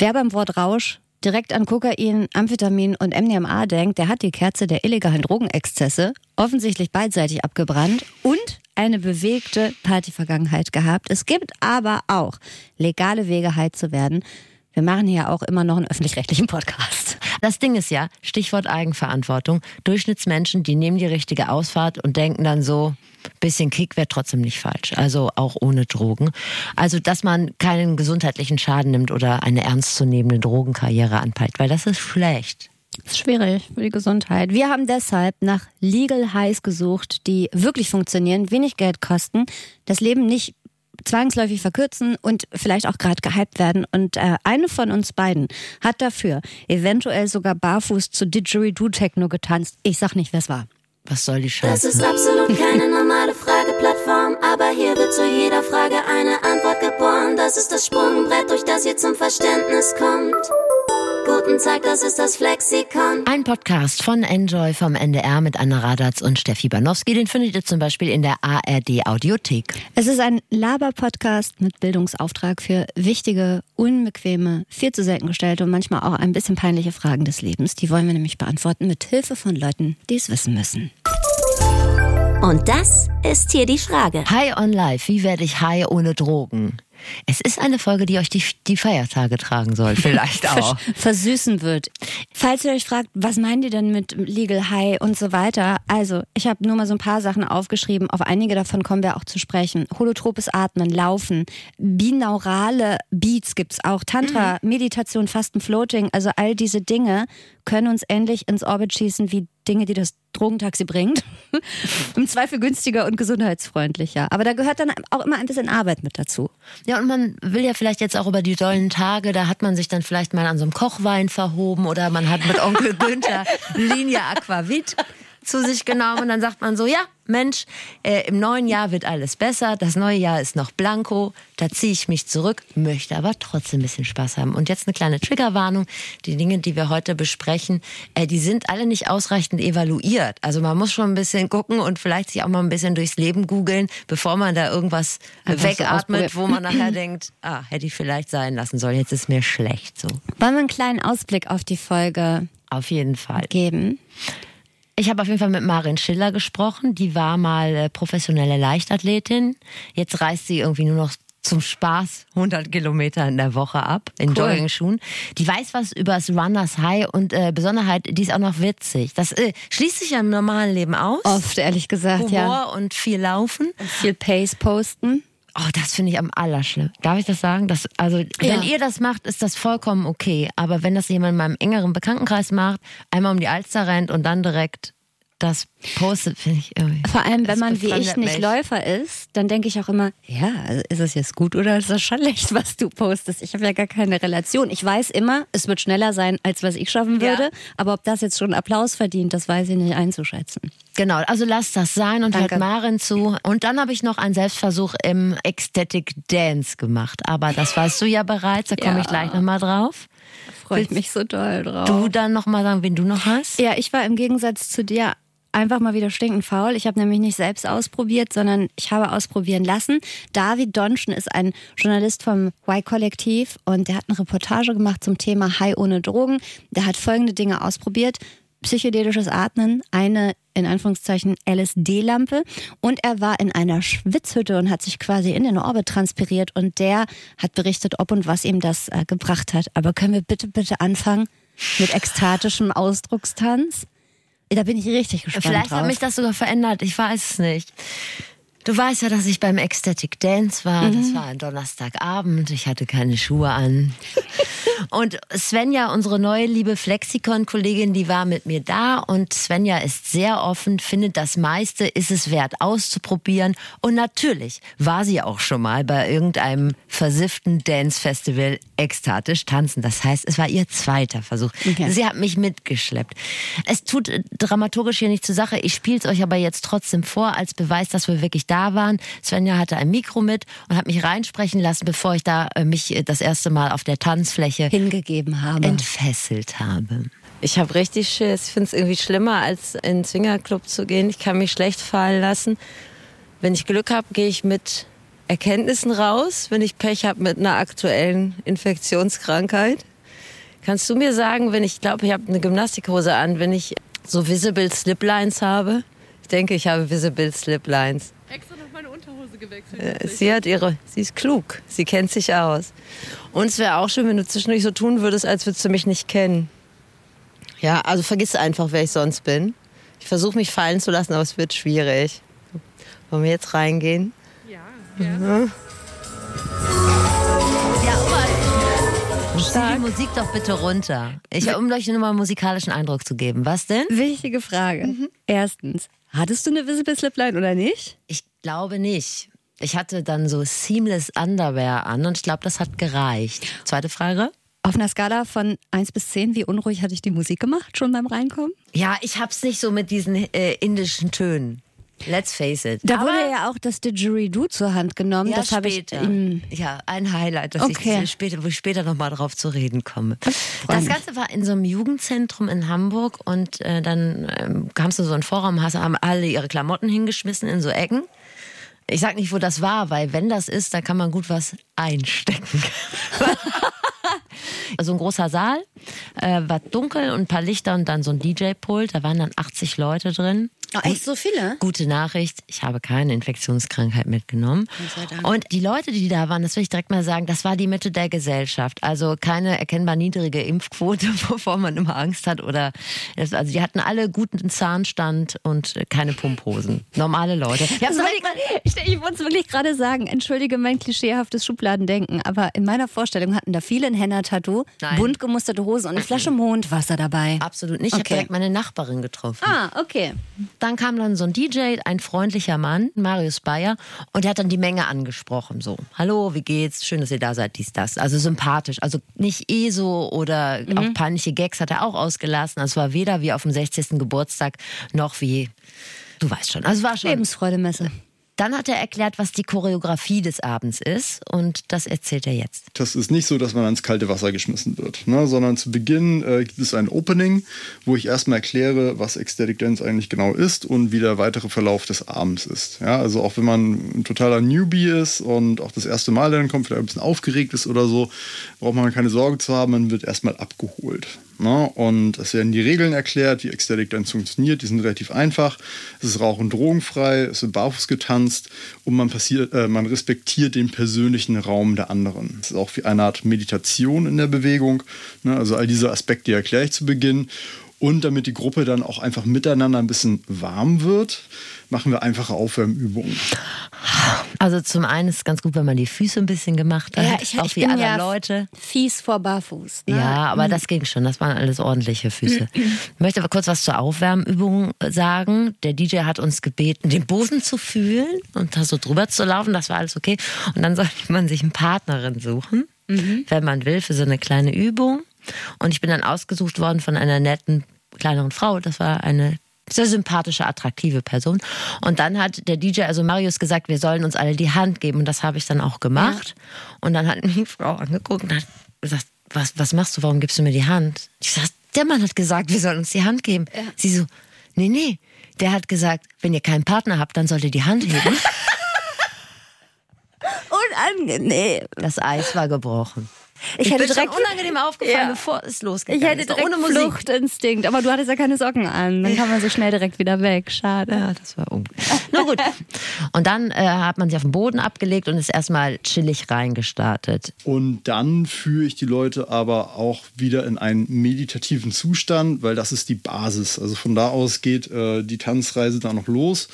Wer beim Wort Rausch direkt an Kokain, Amphetamin und MDMA denkt, der hat die Kerze der illegalen Drogenexzesse offensichtlich beidseitig abgebrannt und eine bewegte Partyvergangenheit gehabt. Es gibt aber auch legale Wege, heil zu werden. Wir machen hier auch immer noch einen öffentlich-rechtlichen Podcast. Das Ding ist ja, Stichwort Eigenverantwortung, Durchschnittsmenschen, die nehmen die richtige Ausfahrt und denken dann so, bisschen Kick wäre trotzdem nicht falsch. Also auch ohne Drogen. Also, dass man keinen gesundheitlichen Schaden nimmt oder eine ernstzunehmende Drogenkarriere anpeilt, weil das ist schlecht. Das ist schwierig für die Gesundheit. Wir haben deshalb nach Legal Highs gesucht, die wirklich funktionieren, wenig Geld kosten, das Leben nicht zwangsläufig verkürzen und vielleicht auch gerade gehypt werden. Und äh, eine von uns beiden hat dafür eventuell sogar barfuß zu Didgeridoo-Techno getanzt. Ich sag nicht, wer es war. Was soll die Scheiße? Das ist absolut keine normale Frageplattform, aber hier wird zu jeder Frage eine Antwort geboren. Das ist das Sprungbrett, durch das ihr zum Verständnis kommt. Guten Tag, das ist das Flexikon. Ein Podcast von Enjoy vom NDR mit Anna Radatz und Steffi Banowski. Den findet ihr zum Beispiel in der ARD Audiothek. Es ist ein Laber-Podcast mit Bildungsauftrag für wichtige, unbequeme, viel zu selten gestellte und manchmal auch ein bisschen peinliche Fragen des Lebens. Die wollen wir nämlich beantworten mit Hilfe von Leuten, die es wissen müssen. Und das ist hier die Frage. High on Life. Wie werde ich high ohne Drogen? Es ist eine Folge, die euch die, die Feiertage tragen soll, vielleicht auch. Versüßen wird. Falls ihr euch fragt, was meint ihr denn mit Legal High und so weiter? Also, ich habe nur mal so ein paar Sachen aufgeschrieben. Auf einige davon kommen wir auch zu sprechen. Holotropes Atmen, Laufen, binaurale Beats gibt's auch, Tantra, mhm. Meditation, Fasten, Floating. Also all diese Dinge können uns endlich ins Orbit schießen wie Dinge, die das Drogentaxi bringt. Im Zweifel günstiger und gesundheitsfreundlicher. Aber da gehört dann auch immer ein bisschen Arbeit mit dazu. Ja, und man will ja vielleicht jetzt auch über die dollen Tage, da hat man sich dann vielleicht mal an so einem Kochwein verhoben oder man hat mit Onkel Günther Linie Aquavit zu sich genommen und dann sagt man so, ja, Mensch, äh, im neuen Jahr wird alles besser, das neue Jahr ist noch blanko, da ziehe ich mich zurück, möchte aber trotzdem ein bisschen Spaß haben. Und jetzt eine kleine Triggerwarnung, die Dinge, die wir heute besprechen, äh, die sind alle nicht ausreichend evaluiert. Also man muss schon ein bisschen gucken und vielleicht sich auch mal ein bisschen durchs Leben googeln, bevor man da irgendwas Einfach wegatmet, wo man nachher denkt, ah, hätte ich vielleicht sein lassen sollen, jetzt ist mir schlecht so. Wollen wir einen kleinen Ausblick auf die Folge auf jeden Fall geben? Ich habe auf jeden Fall mit Marin Schiller gesprochen. Die war mal äh, professionelle Leichtathletin. Jetzt reist sie irgendwie nur noch zum Spaß 100 Kilometer in der Woche ab in cool. Jogging-Schuhen. Die weiß was über das Runners High und äh, Besonderheit, die ist auch noch witzig. Das äh, schließt sich ja im normalen Leben aus. Oft, ehrlich gesagt, Humor ja. und viel Laufen. Und viel Pace posten. Oh, das finde ich am allerschlimmsten. Darf ich das sagen? Das, also, ja. wenn ihr das macht, ist das vollkommen okay. Aber wenn das jemand in meinem engeren Bekanntenkreis macht, einmal um die Alster rennt und dann direkt das postet, finde ich irgendwie. Vor allem, wenn man wie ich nicht mich. Läufer ist, dann denke ich auch immer, ja, ist es jetzt gut oder ist das schlecht, was du postest? Ich habe ja gar keine Relation. Ich weiß immer, es wird schneller sein, als was ich schaffen würde. Ja. Aber ob das jetzt schon Applaus verdient, das weiß ich nicht einzuschätzen. Genau, also lass das sein und Danke. hört Maren zu. Und dann habe ich noch einen Selbstversuch im Ecstatic Dance gemacht. Aber das weißt du ja bereits, da komme ja. ich gleich nochmal drauf. Freue ich mich so doll drauf. Du dann nochmal sagen, wen du noch hast? Ja, ich war im Gegensatz zu dir einfach mal wieder stinkend faul. Ich habe nämlich nicht selbst ausprobiert, sondern ich habe ausprobieren lassen. David Donschen ist ein Journalist vom Y-Kollektiv und der hat eine Reportage gemacht zum Thema High ohne Drogen. Der hat folgende Dinge ausprobiert. Psychedelisches Atmen, eine in Anführungszeichen LSD-Lampe und er war in einer Schwitzhütte und hat sich quasi in den Orbit transpiriert und der hat berichtet, ob und was ihm das äh, gebracht hat. Aber können wir bitte, bitte anfangen mit ekstatischem Ausdruckstanz? Da bin ich richtig gespannt. Vielleicht drauf. hat mich das sogar verändert. Ich weiß es nicht. Du weißt ja, dass ich beim Ecstatic Dance war. Mhm. Das war ein Donnerstagabend. Ich hatte keine Schuhe an. und Svenja, unsere neue liebe Flexikon-Kollegin, die war mit mir da. Und Svenja ist sehr offen, findet das meiste, ist es wert auszuprobieren. Und natürlich war sie auch schon mal bei irgendeinem versifften Dance-Festival ekstatisch tanzen. Das heißt, es war ihr zweiter Versuch. Okay. Sie hat mich mitgeschleppt. Es tut dramaturgisch hier nicht zur Sache. Ich spiele es euch aber jetzt trotzdem vor, als Beweis, dass wir wirklich da waren. Svenja hatte ein Mikro mit und hat mich reinsprechen lassen, bevor ich da äh, mich äh, das erste Mal auf der Tanzfläche hingegeben habe. Entfesselt habe. Ich habe richtig Schiss. Ich finde es irgendwie schlimmer, als in den Swingerclub zu gehen. Ich kann mich schlecht fallen lassen. Wenn ich Glück habe, gehe ich mit Erkenntnissen raus, wenn ich Pech habe mit einer aktuellen Infektionskrankheit. Kannst du mir sagen, wenn ich glaube, ich habe eine Gymnastikhose an, wenn ich so Visible Sliplines habe? Ich denke, ich habe Visible Sliplines. Extra noch meine Unterhose gewechselt. Äh, Sie hat ihre, sie ist klug, sie kennt sich aus. Und es wäre auch schön, wenn du zwischendurch so tun würdest, als würdest du mich nicht kennen. Ja, also vergiss einfach, wer ich sonst bin. Ich versuche mich fallen zu lassen, aber es wird schwierig. Wollen wir jetzt reingehen? Ja, ja. Zieh die Musik doch bitte runter. Ich, um euch nur mal einen musikalischen Eindruck zu geben. Was denn? Wichtige Frage. Mhm. Erstens, hattest du eine Visible Slipline oder nicht? Ich glaube nicht. Ich hatte dann so Seamless Underwear an und ich glaube, das hat gereicht. Zweite Frage? Auf einer Skala von 1 bis 10, wie unruhig hatte ich die Musik gemacht, schon beim Reinkommen? Ja, ich hab's nicht so mit diesen äh, indischen Tönen. Let's face it. Da Aber wurde ja auch das Didgeridoo zur Hand genommen. ja, das habe ich ihm. ja, ein Highlight, das Okay. ich später, wo ich später nochmal drauf zu reden komme. Das. Ganze war in so einem Jugendzentrum in Hamburg und äh, dann ähm, kamst du so in Vorraum, hast, haben alle ihre Klamotten hingeschmissen in so Ecken. Ich sag nicht, wo das war, weil wenn das ist, dann kann man gut was einstecken. so ein großer Saal, äh, war dunkel und ein paar Lichter und dann so ein DJ-Pult. Da waren dann 80 Leute drin. Oh, echt so viele? Gute Nachricht, ich habe keine Infektionskrankheit mitgenommen. Und die Leute, die da waren, das will ich direkt mal sagen, das war die Mitte der Gesellschaft. Also keine erkennbar niedrige Impfquote, wovor man immer Angst hat. Oder also die hatten alle guten Zahnstand und keine Pumphosen. Normale Leute. Ich Das überlegt, war- Ich, ich wollte es wirklich gerade sagen, entschuldige mein klischeehaftes Schubladendenken, aber in meiner Vorstellung hatten da viele ein Henna-Tattoo, Nein. bunt gemusterte Hose und eine Flasche Mondwasser dabei. Absolut nicht. Ich habe Okay. direkt meine Nachbarin getroffen. Ah, okay. Dann kam dann so ein DJ, ein freundlicher Mann, Marius Bayer, und der hat dann die Menge angesprochen. So, hallo, wie geht's? Schön, dass ihr da seid, dies, das. Also sympathisch. Also nicht ESO oder auch peinliche Gags hat er auch ausgelassen. Also es war weder wie auf dem 60. Geburtstag noch wie, du weißt schon. Also war schon. Lebensfreudemesse. Dann hat er erklärt, was die Choreografie des Abends ist und das erzählt er jetzt. Das ist nicht so, dass man ans kalte Wasser geschmissen wird, ne? sondern zu Beginn äh, gibt es ein Opening, wo ich erstmal erkläre, was Ecstatic Dance eigentlich genau ist und wie der weitere Verlauf des Abends ist. Ja, also auch wenn man ein totaler Newbie ist und auch das erste Mal dann kommt, vielleicht ein bisschen aufgeregt ist oder so, braucht man keine Sorge zu haben, man wird erstmal abgeholt. Ne? Und es werden die Regeln erklärt, wie Ecstatic Dance funktioniert, die sind relativ einfach. Es ist rauch- und drogenfrei, es wird barfuß getanzt und man, passiert, äh, man respektiert den persönlichen Raum der anderen. Es ist auch wie eine Art Meditation in der Bewegung. Ne? Also all diese Aspekte erkläre ich zu Beginn. Und damit die Gruppe dann auch einfach miteinander ein bisschen warm wird, machen wir einfache Aufwärmübungen. Also zum einen ist es ganz gut, wenn man die Füße ein bisschen gemacht hat, Ja, ich, auch ich wie andere ja Leute. fies vor Barfuß. Ne? Ja, aber das ging schon. Das waren alles ordentliche Füße. Ich möchte aber kurz was zur Aufwärmübung sagen. Der DJ hat uns gebeten, den Boden zu fühlen und da so drüber zu laufen. Das war alles okay. Und dann sollte man sich eine Partnerin suchen, wenn man will, für so eine kleine Übung. Und ich bin dann ausgesucht worden von einer netten kleineren Frau. Das war eine sehr sympathische, attraktive Person. Und dann hat der DJ, also Marius, gesagt, wir sollen uns alle die Hand geben. Und das habe ich dann auch gemacht. Und dann hat mich die Frau angeguckt und hat gesagt, was, was machst du, warum gibst du mir die Hand? Ich sag, der Mann hat gesagt, wir sollen uns die Hand geben. Sie so, nee, nee. Der hat gesagt, wenn ihr keinen Partner habt, dann sollt ihr die Hand heben. Unangenehm. Das Eis war gebrochen. Ich, Ich hätte bin schon direkt unangenehm aufgefallen, Ja. bevor es Ich losgegangen hätte ist. direkt Ohne Musik. Fluchtinstinkt, aber du hattest ja keine Socken an. Dann kann man so schnell direkt wieder weg. Schade. Ja, das war ungut. Na gut. Und dann äh, hat man sich auf den Boden abgelegt und ist erstmal chillig reingestartet. Und dann führe ich die Leute aber auch wieder in einen meditativen Zustand, weil das ist die Basis. Also von da aus geht äh, die Tanzreise dann noch los.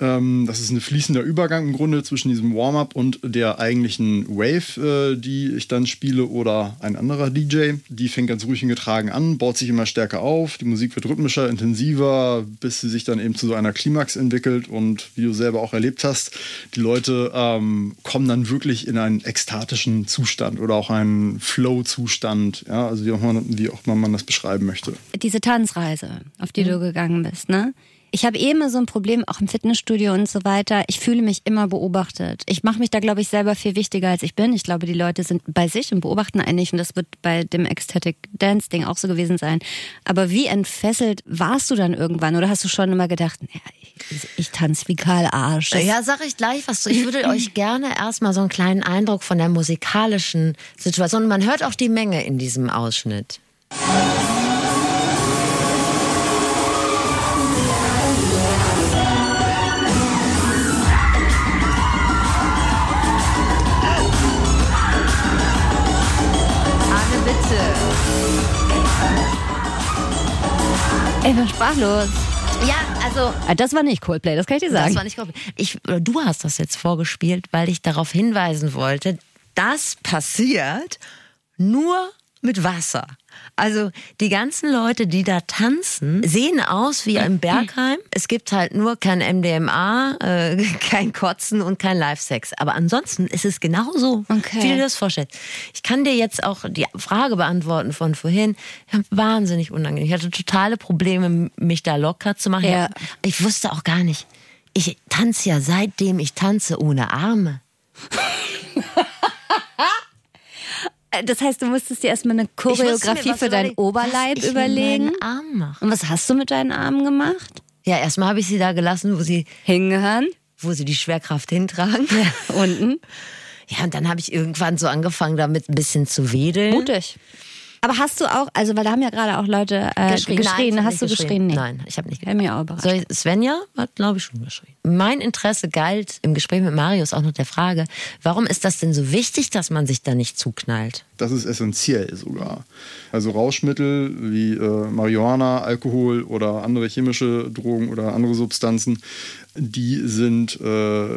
Ähm, das ist ein fließender Übergang im Grunde zwischen diesem Warm-up und der eigentlichen Wave, äh, die ich dann spiele, oder ein anderer DJ. Die fängt ganz ruhig und getragen an, baut sich immer stärker auf, die Musik wird rhythmischer, intensiver, bis sie sich dann eben zu so einer Klimax entwickelt. Und wie du selber auch erlebt hast, die Leute ähm, kommen dann wirklich in einen ekstatischen Zustand oder auch einen Flow-Zustand, ja, also wie auch, man, wie auch immer man das beschreiben möchte. Diese Tanzreise, auf die du gegangen bist, ne? Ich habe eh immer so ein Problem, auch im Fitnessstudio und so weiter. Ich fühle mich immer beobachtet. Ich mache mich da, glaube ich, selber viel wichtiger, als ich bin. Ich glaube, die Leute sind bei sich und beobachten eigentlich. Und das wird bei dem Ecstatic Dance Ding auch so gewesen sein. Aber wie entfesselt warst du dann irgendwann? Oder hast du schon immer gedacht, ja, ich, ich tanze wie Karl Arsch? Das- Ja, sag ich gleich was. Ich würde euch gerne erstmal so einen kleinen Eindruck von der musikalischen Situation. Man hört auch die Menge in diesem Ausschnitt. Ich bin sprachlos. Ja, also Ah, Das war nicht Coldplay, das kann ich dir sagen. Das war nicht Coldplay. ich, Du hast das jetzt vorgespielt, weil ich darauf hinweisen wollte, das passiert nur mit Wasser. Also die ganzen Leute, die da tanzen, sehen aus wie im Bergheim. Es gibt halt nur kein MDMA, äh, kein Kotzen und kein Live-Sex. Aber ansonsten ist es genauso, Okay. wie du dir das vorstellst. Ich kann dir jetzt auch die Frage beantworten von vorhin. Wahnsinnig unangenehm. Ich hatte totale Probleme, mich da locker zu machen. Ja. Ich wusste auch gar nicht. Ich tanze ja seitdem ich tanze ohne Arme. Äh, Das heißt, du musstest dir erstmal eine Choreografie für deinen überlegen, Oberleib was ich überlegen. Mit meinen Armen mache. Und was hast du mit deinen Armen gemacht? Ja, erstmal habe ich sie da gelassen, wo sie, Hingehauen. wo sie die Schwerkraft hintragen. Unten. Ja, und dann habe ich irgendwann so angefangen, damit ein bisschen zu wedeln. Mutig. Aber hast du auch, also weil da haben ja gerade auch Leute äh, geschrien. Nein, ich hab hast du geschrien? Nee. Nein, ich habe nicht Hätte mich auch überrascht. Soll ich, Svenja hat, glaube ich, schon geschrien. Mein Interesse galt im Gespräch mit Marius auch noch der Frage, warum ist das denn so wichtig, dass man sich da nicht zuknallt? Das ist essentiell sogar. Also Rauschmittel wie äh, Marihuana, Alkohol oder andere chemische Drogen oder andere Substanzen, die sind, äh,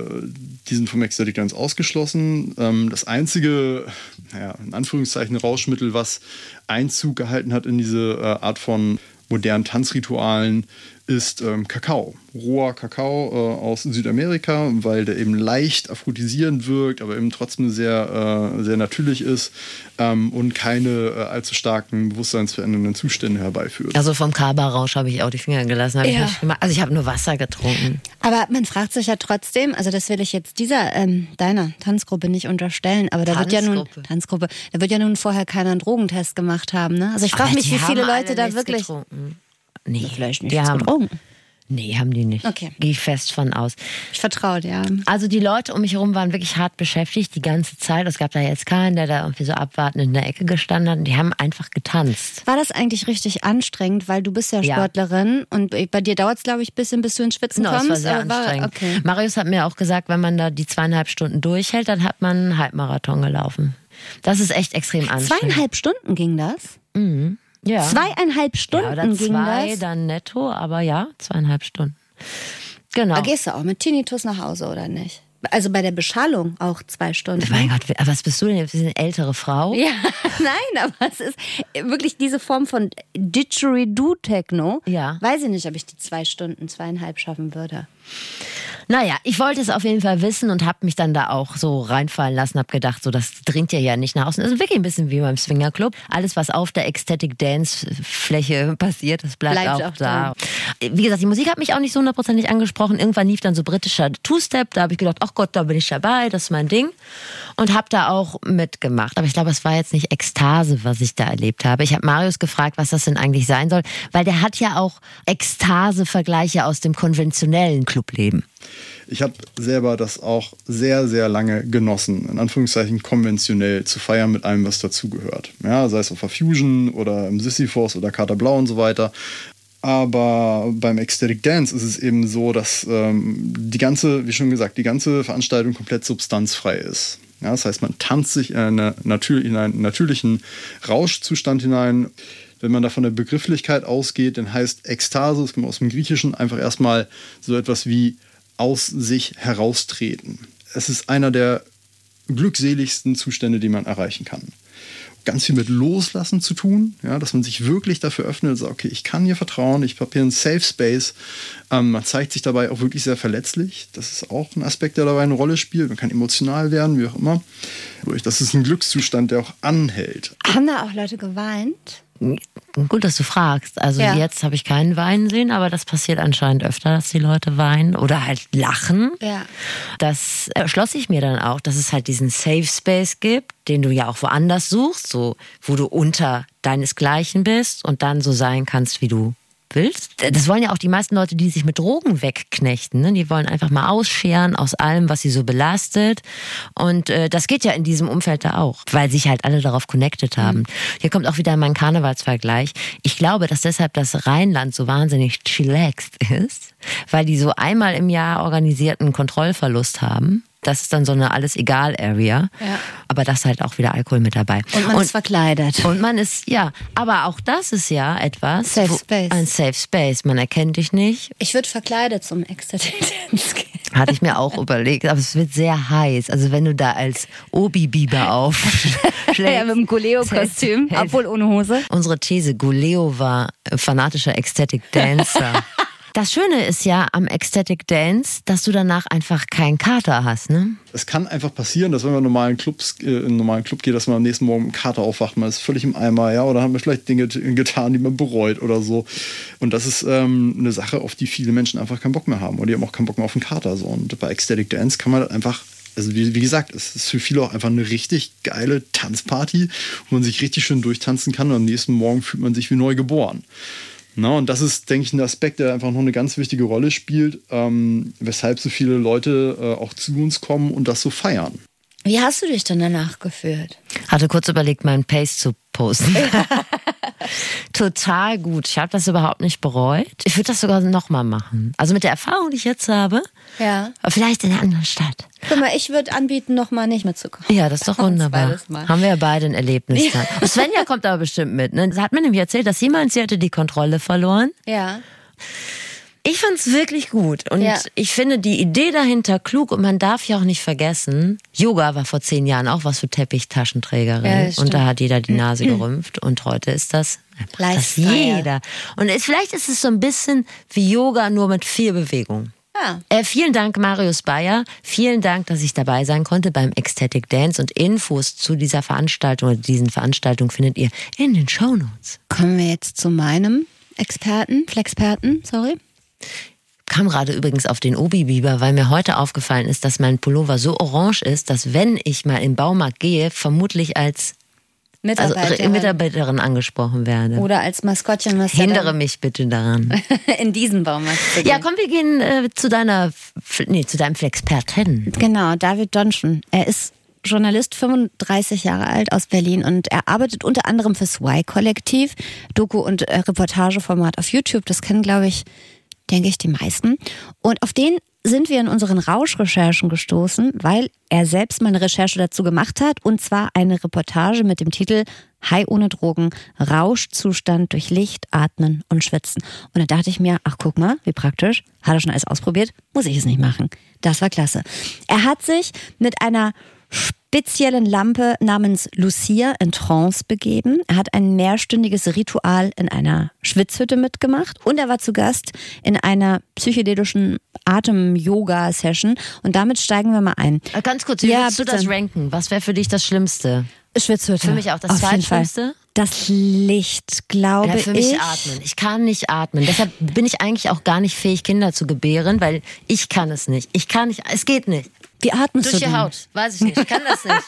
die sind vom Ecstatic Dance ausgeschlossen. Ähm, das einzige, naja, in Anführungszeichen Rauschmittel, was Einzug gehalten hat in diese äh, Art von modernen Tanzritualen, ist ähm, Kakao. Roher Kakao äh, aus Südamerika, weil der eben leicht aphrodisierend wirkt, aber eben trotzdem sehr, äh, sehr natürlich ist ähm, und keine äh, allzu starken bewusstseinsverändernden Zustände herbeiführt. Also vom Kaba-Rausch habe ich auch die Finger gelassen. Hab ich Ja. nicht gemacht. Also ich habe nur Wasser getrunken. Aber man fragt sich ja trotzdem, also das will ich jetzt dieser ähm, deiner Tanzgruppe nicht unterstellen, aber da wird ja nun Tanzgruppe. Da wird ja nun vorher keiner einen Drogentest gemacht haben, ne? Also ich frage mich, wie viele Leute da wirklich Getrunken. Nee, vielleicht die nichts haben, getrunken. Nee, haben die nicht. Okay. Gehe ich fest von aus. Ich vertraue dir. Also die Leute um mich herum waren wirklich hart beschäftigt die ganze Zeit. Es gab da jetzt keinen, der da irgendwie so abwartend in der Ecke gestanden hat. Und die haben einfach getanzt. War das eigentlich richtig anstrengend, weil du bist ja Ja. Sportlerin und bei dir dauert es, glaube ich, ein bisschen, bis du ins Schwitzen No, kommst. war sehr aber anstrengend. okay. Marius hat mir auch gesagt, wenn man da die zweieinhalb Stunden durchhält, dann hat man einen Halbmarathon gelaufen. Das ist echt extrem anstrengend. Zweieinhalb Stunden ging das? Ja. Zweieinhalb ja, Stunden oder ging zwei das? dann netto, aber ja, zweieinhalb Stunden. Genau. Da gehst du auch mit Tinnitus nach Hause, oder nicht? Also bei der Beschallung auch zwei Stunden. Mein Gott, was bist du denn? Du bist eine ältere Frau? Ja, nein, aber es ist wirklich diese Form von Didgeridoo-Techno. Ja. Weiß ich nicht, ob ich die zwei Stunden, zweieinhalb schaffen würde. Naja, ich wollte es auf jeden Fall wissen und habe mich dann da auch so reinfallen lassen, habe gedacht, so das dringt ja ja nicht nach außen. Das ist wirklich ein bisschen wie beim Swingerclub. Alles, was auf der Ecstatic Dance Fläche passiert, das bleibt, Bleibt auch, auch da. Wie gesagt, die Musik hat mich auch nicht so hundertprozentig angesprochen. Irgendwann lief dann so britischer Two-Step. Da habe ich gedacht, ach Gott, da bin ich dabei, das ist mein Ding. Und habe da auch mitgemacht. Aber ich glaube, es war jetzt nicht Ekstase, was ich da erlebt habe. Ich habe Marius gefragt, was das denn eigentlich sein soll, weil der hat ja auch Ekstase-Vergleiche aus dem konventionellen Clubleben. Ich habe selber das auch sehr, sehr lange genossen, in Anführungszeichen konventionell zu feiern mit allem, was dazugehört. Ja, sei es auf der Fusion oder im Sisyphos oder Kater Blau und so weiter. Aber beim Ecstatic Dance ist es eben so, dass ähm, die ganze, wie schon gesagt, die ganze Veranstaltung komplett substanzfrei ist. Ja, das heißt, man tanzt sich in, eine in einen natürlichen Rauschzustand hinein. Wenn man da von der Begrifflichkeit ausgeht, dann heißt Ekstase, das kommt aus dem Griechischen, einfach erstmal so etwas wie aus sich heraustreten. Es ist einer der glückseligsten Zustände, die man erreichen kann. Ganz viel mit Loslassen zu tun, ja, dass man sich wirklich dafür öffnet und sagt, okay, ich kann hier vertrauen, ich habe hier einen Safe Space. Ähm, man zeigt sich dabei auch wirklich sehr verletzlich. Das ist auch ein Aspekt, der dabei eine Rolle spielt. Man kann emotional werden, wie auch immer. Das ist ein Glückszustand, der auch anhält. Haben da auch Leute geweint? Gut, dass du fragst. Also Ja. jetzt habe ich keinen Weinen sehen, aber das passiert anscheinend öfter, dass die Leute weinen oder halt lachen. Ja. Das erschloss ich mir dann auch, dass es halt diesen Safe Space gibt, den du ja auch woanders suchst, so wo du unter deinesgleichen bist und dann so sein kannst, wie du willst. Das wollen ja auch die meisten Leute, die sich mit Drogen wegknechten. Ne? Die wollen einfach mal ausscheren aus allem, was sie so belastet. Und äh, das geht ja in diesem Umfeld da auch, weil sich halt alle darauf connected haben. Hier kommt auch wieder mein Karnevalsvergleich. Ich glaube, dass deshalb das Rheinland so wahnsinnig chillaxed ist, weil die so einmal im Jahr organisierten Kontrollverlust haben. Das ist dann so eine alles-egal-Area. Ja. Aber da ist halt auch wieder Alkohol mit dabei. Und man ist verkleidet. Und man ist, ja, aber auch das ist ja etwas. Safe wo- Space. Ein Safe Space. Man erkennt dich nicht. Ich würde verkleidet zum Ecstatic Dance gehen. Hatte ich mir auch überlegt. Aber es wird sehr heiß. Also wenn du da als Obi-Biber aufschlägst. Ja, mit dem Goleo-Kostüm, Hey. obwohl ohne Hose. Unsere These, Goleo war fanatischer Ecstatic Dancer. Das Schöne ist ja am Ecstatic Dance, dass du danach einfach keinen Kater hast, ne? Es kann einfach passieren, dass wenn man in normalen Clubs, äh, in einen normalen Club geht, dass man am nächsten Morgen dem Kater aufwacht, man ist völlig im Eimer, ja, oder hat man vielleicht Dinge getan, die man bereut oder so. Und das ist ähm, eine Sache, auf die viele Menschen einfach keinen Bock mehr haben. Und die haben auch keinen Bock mehr auf den Kater. So. Und bei Ecstatic Dance kann man halt einfach, also wie, wie gesagt, es ist für viele auch einfach eine richtig geile Tanzparty, wo man sich richtig schön durchtanzen kann und am nächsten Morgen fühlt man sich wie neu geboren. Na, und das ist, denke ich, ein Aspekt, der einfach noch eine ganz wichtige Rolle spielt, ähm, weshalb so viele Leute äh, auch zu uns kommen und das so feiern. Wie hast du dich denn danach gefühlt? Hatte kurz überlegt, meinen Pace zu posten. Total gut. Ich habe das überhaupt nicht bereut. Ich würde das sogar nochmal machen. Also mit der Erfahrung, die ich jetzt habe, Ja. aber vielleicht in einer anderen Stadt. Guck mal, ich würde anbieten, nochmal nicht mitzukommen. Ja, das ist doch wunderbar. Haben wir ja beide ein Erlebnis dann. Und Svenja kommt aber bestimmt mit. Ne? Sie hat mir nämlich erzählt, dass jemand, sie hatte die Kontrolle verloren. Ja. Ich fand's wirklich gut und Ja. ich finde die Idee dahinter klug und man darf ja auch nicht vergessen, Yoga war vor zehn Jahren auch was für Teppichtaschenträgerin Ja, und da hat jeder die Nase gerümpft und heute ist das das jeder. Und es, vielleicht ist es so ein bisschen wie Yoga nur mit vier Bewegungen. Ja. Äh, vielen Dank, Marius Bayer. Vielen Dank, dass ich dabei sein konnte beim Ecstatic Dance. Und Infos zu dieser Veranstaltung oder diesen Veranstaltungen findet ihr in den Shownotes. Kommen wir jetzt zu meinem Experten, Flexperten, sorry. Kam gerade übrigens auf den Obi-Biber, weil mir heute aufgefallen ist, dass mein Pullover so orange ist, dass wenn ich mal im Baumarkt gehe, vermutlich als also, Mitarbeiterin. Mitarbeiterin angesprochen werde. Oder als Maskottchen, was Hindere mich bitte daran. in diesem Baumarkt ja, komm, wir gehen äh, zu deiner, nee, zu deinem Flexperten. Genau, David Donschen. Er ist Journalist, 35 Jahre alt aus Berlin und er arbeitet unter anderem fürs Y-Kollektiv, Doku- und äh, Reportageformat auf YouTube. Das kennen, glaube ich, denke ich, die meisten. Und auf den sind wir in unseren Rauschrecherchen gestoßen, weil er selbst mal eine Recherche dazu gemacht hat. Und zwar eine Reportage mit dem Titel High ohne Drogen, Rauschzustand durch Licht, Atmen und Schwitzen. Und da dachte ich mir, ach guck mal, wie praktisch. Hat er schon alles ausprobiert? Muss ich es nicht machen. Das war klasse. Er hat sich mit einer speziellen Lampe namens Lucia in Trance begeben. Er hat ein mehrstündiges Ritual in einer Schwitzhütte mitgemacht und er war zu Gast in einer psychedelischen Atem-Yoga-Session. Und damit steigen wir mal ein. Äh, Ganz kurz, wie Ja, würdest du das ranken? Was wäre für dich das Schlimmste? Schwitzhütte. Für mich auch das Auf. Zweitschlimmste? Das Licht, glaube Ja, für mich ich. atmen. Ich kann nicht atmen. Deshalb bin ich eigentlich auch gar nicht fähig, Kinder zu gebären, weil ich kann es nicht. Ich kann nicht, es geht nicht. Wie atmest Durch du die denn? Haut. Weiß ich nicht. Ich kann das nicht.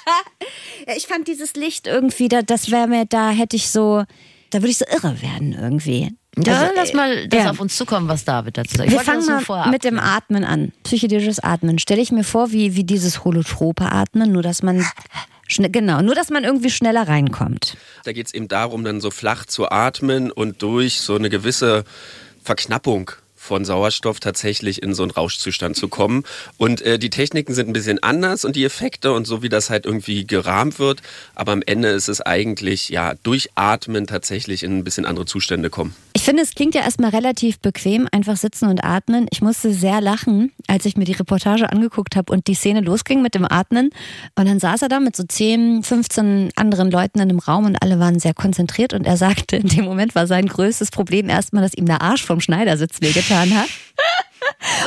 Ja, ich fand dieses Licht irgendwie, da, das wäre mir, da hätte ich so, da würde ich so irre werden irgendwie. Ja, Also, lass mal das ja. auf uns zukommen, was David dazu sagt. Ich Wir fangen mal vorab mit dem Atmen an. Psychedelisches Atmen. Stelle ich mir vor, wie, wie dieses holotrope Atmen, nur dass man schnell, genau, nur dass man irgendwie schneller reinkommt. Da geht es eben darum, dann so flach zu atmen und durch so eine gewisse Verknappung von Sauerstoff tatsächlich in so einen Rauschzustand zu kommen. Und äh, die Techniken sind ein bisschen anders und die Effekte und so wie das halt irgendwie gerahmt wird. Aber am Ende ist es eigentlich, ja, durch Atmen tatsächlich in ein bisschen andere Zustände kommen. Ich finde, es klingt ja erstmal relativ bequem, einfach sitzen und atmen. Ich musste sehr lachen, als ich mir die Reportage angeguckt habe und die Szene losging mit dem Atmen. Und dann saß er da mit so 10, 15 anderen Leuten in einem Raum und alle waren sehr konzentriert. Und er sagte, in dem Moment war sein größtes Problem erstmal, dass ihm der Arsch vom Schneidersitz wehgetan hat.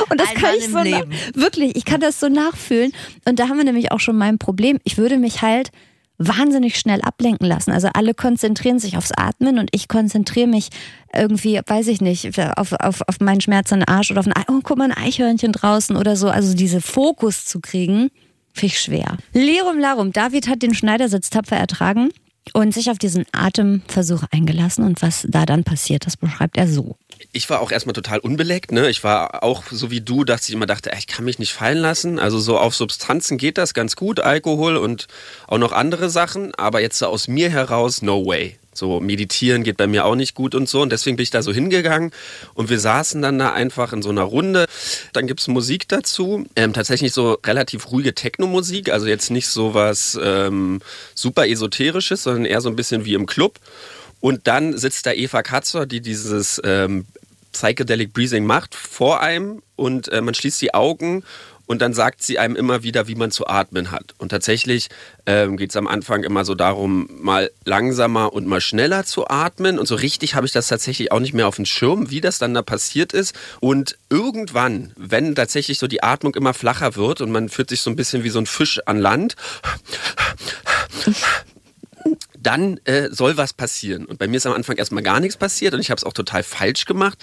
Und das Ein kann ich so na- Leben. wirklich, ich kann das so nachfühlen. Und da haben wir nämlich auch schon mein Problem. Ich würde mich halt wahnsinnig schnell ablenken lassen. Also alle konzentrieren sich aufs Atmen und ich konzentriere mich irgendwie, weiß ich nicht, auf, auf, auf meinen Schmerz an Arsch oder auf ein, oh, guck mal, ein Eichhörnchen draußen oder so. Also diese Fokus zu kriegen, finde ich schwer. Lirum Larum, David hat den Schneidersitz tapfer ertragen und sich auf diesen Atemversuch eingelassen. Und was da dann passiert, das beschreibt er so. Ich war auch erstmal total unbeleckt. Ne? Ich war auch so wie du, dass ich immer dachte, ich kann mich nicht fallen lassen. Also so auf Substanzen geht das ganz gut, Alkohol und auch noch andere Sachen. Aber jetzt so aus mir heraus, no way. So meditieren geht bei mir auch nicht gut und so. Und deswegen bin ich da so hingegangen und wir saßen dann da einfach in so einer Runde. Dann gibt es Musik dazu. Ähm, tatsächlich so relativ ruhige Techno-Musik. Also jetzt nicht so was ähm, super Esoterisches, sondern eher so ein bisschen wie im Club. Und dann sitzt da Eva Katzer, die dieses ähm, Psychedelic Breathing macht, vor einem und äh, man schließt die Augen und dann sagt sie einem immer wieder, wie man zu atmen hat. Und tatsächlich ähm, geht es am Anfang immer so darum, mal langsamer und mal schneller zu atmen. Und so richtig habe ich das tatsächlich auch nicht mehr auf dem Schirm, wie das dann da passiert ist. Und irgendwann, wenn tatsächlich so die Atmung immer flacher wird und man fühlt sich so ein bisschen wie so ein Fisch an Land, dann äh, soll was passieren. Und bei mir ist am Anfang erstmal gar nichts passiert und ich habe es auch total falsch gemacht.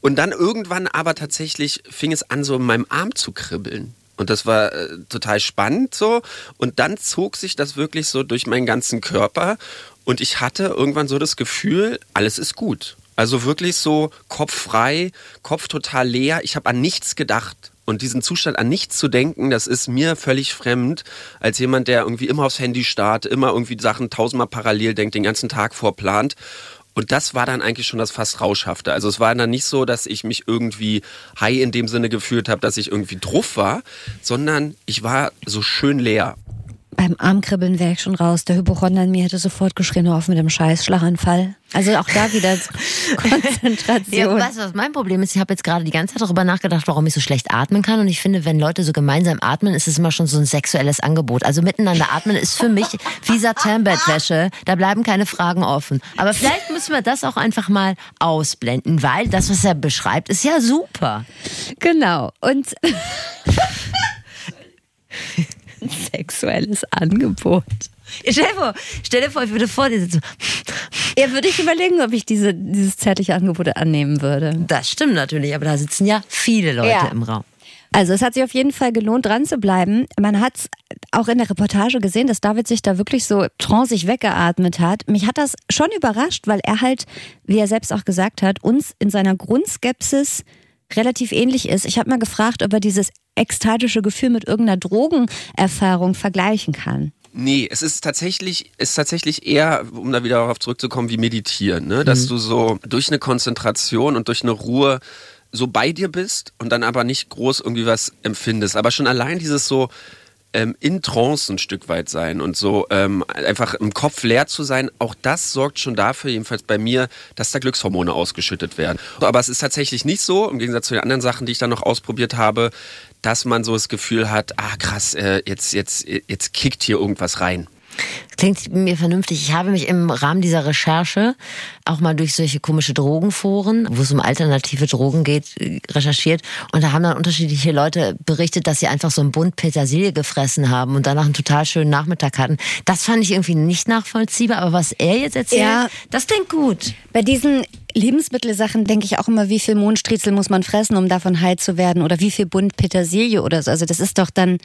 Und dann irgendwann aber tatsächlich fing es an, so in meinem Arm zu kribbeln. Und das war äh, total spannend so. Und dann zog sich das wirklich so durch meinen ganzen Körper. Und ich hatte irgendwann so das Gefühl, alles ist gut. Also wirklich so Kopf frei, Kopf total leer. Ich habe an nichts gedacht. Und diesen Zustand an nichts zu denken, das ist mir völlig fremd, als jemand, der irgendwie immer aufs Handy starrt, immer irgendwie Sachen tausendmal parallel denkt, den ganzen Tag vorplant. Und das war dann eigentlich schon das fast Rauschhafte. Also es war dann nicht so, dass ich mich irgendwie high in dem Sinne gefühlt habe, dass ich irgendwie druff war, sondern ich war so schön leer. Beim Armkribbeln wäre ich schon raus. Der Hypochonder in mir hätte sofort geschrien, hör auf mit dem Scheiß, Schlaganfall. Also auch da wieder Konzentration. Ja, weißt du, was mein Problem ist? Ich habe jetzt gerade die ganze Zeit darüber nachgedacht, warum ich so schlecht atmen kann. Und ich finde, wenn Leute so gemeinsam atmen, ist es immer schon so ein sexuelles Angebot. Also miteinander atmen ist für mich wie Satinbettwäsche. Da bleiben keine Fragen offen. Aber vielleicht müssen wir das auch einfach mal ausblenden, weil das, was er beschreibt, ist ja super. Genau. Und sexuelles Angebot. Stell dir vor, stell dir vor ich würde vor dir sitzen. Ja, würde ich überlegen, ob ich diese, dieses zärtliche Angebot annehmen würde. Das stimmt natürlich, aber da sitzen ja viele Leute Ja. im Raum. Also es hat sich auf jeden Fall gelohnt, dran zu bleiben. Man hat auch in der Reportage gesehen, dass David sich da wirklich so tranceig weggeatmet hat. Mich hat das schon überrascht, weil er halt, wie er selbst auch gesagt hat, uns in seiner Grundskepsis relativ ähnlich ist. Ich habe mal gefragt, ob er dieses ekstatische Gefühl mit irgendeiner Drogenerfahrung vergleichen kann. Nee, es ist tatsächlich, ist tatsächlich eher, um da wieder darauf zurückzukommen, wie meditieren, ne? dass du so durch eine Konzentration und durch eine Ruhe so bei dir bist und dann aber nicht groß irgendwie was empfindest. Aber schon allein dieses so ähm, in Trance ein Stück weit sein und so ähm, einfach im Kopf leer zu sein, auch das sorgt schon dafür, jedenfalls bei mir, dass da Glückshormone ausgeschüttet werden. Aber es ist tatsächlich nicht so, im Gegensatz zu den anderen Sachen, die ich dann noch ausprobiert habe, dass man so das Gefühl hat, ah krass, äh, jetzt, jetzt, jetzt kickt hier irgendwas rein. Klingt mir vernünftig. Ich habe mich im Rahmen dieser Recherche auch mal durch solche komische Drogenforen, wo es um alternative Drogen geht, äh, recherchiert. Und da haben dann unterschiedliche Leute berichtet, dass sie einfach so einen Bund Petersilie gefressen haben und danach einen total schönen Nachmittag hatten. Das fand ich irgendwie nicht nachvollziehbar. Aber was er jetzt erzählt, Ja. das klingt gut. Bei diesen Lebensmittelsachen denke ich auch immer, wie viel Mondstriezel muss man fressen, um davon heil zu werden oder wie viel Bund Petersilie oder so. Also das ist doch dann,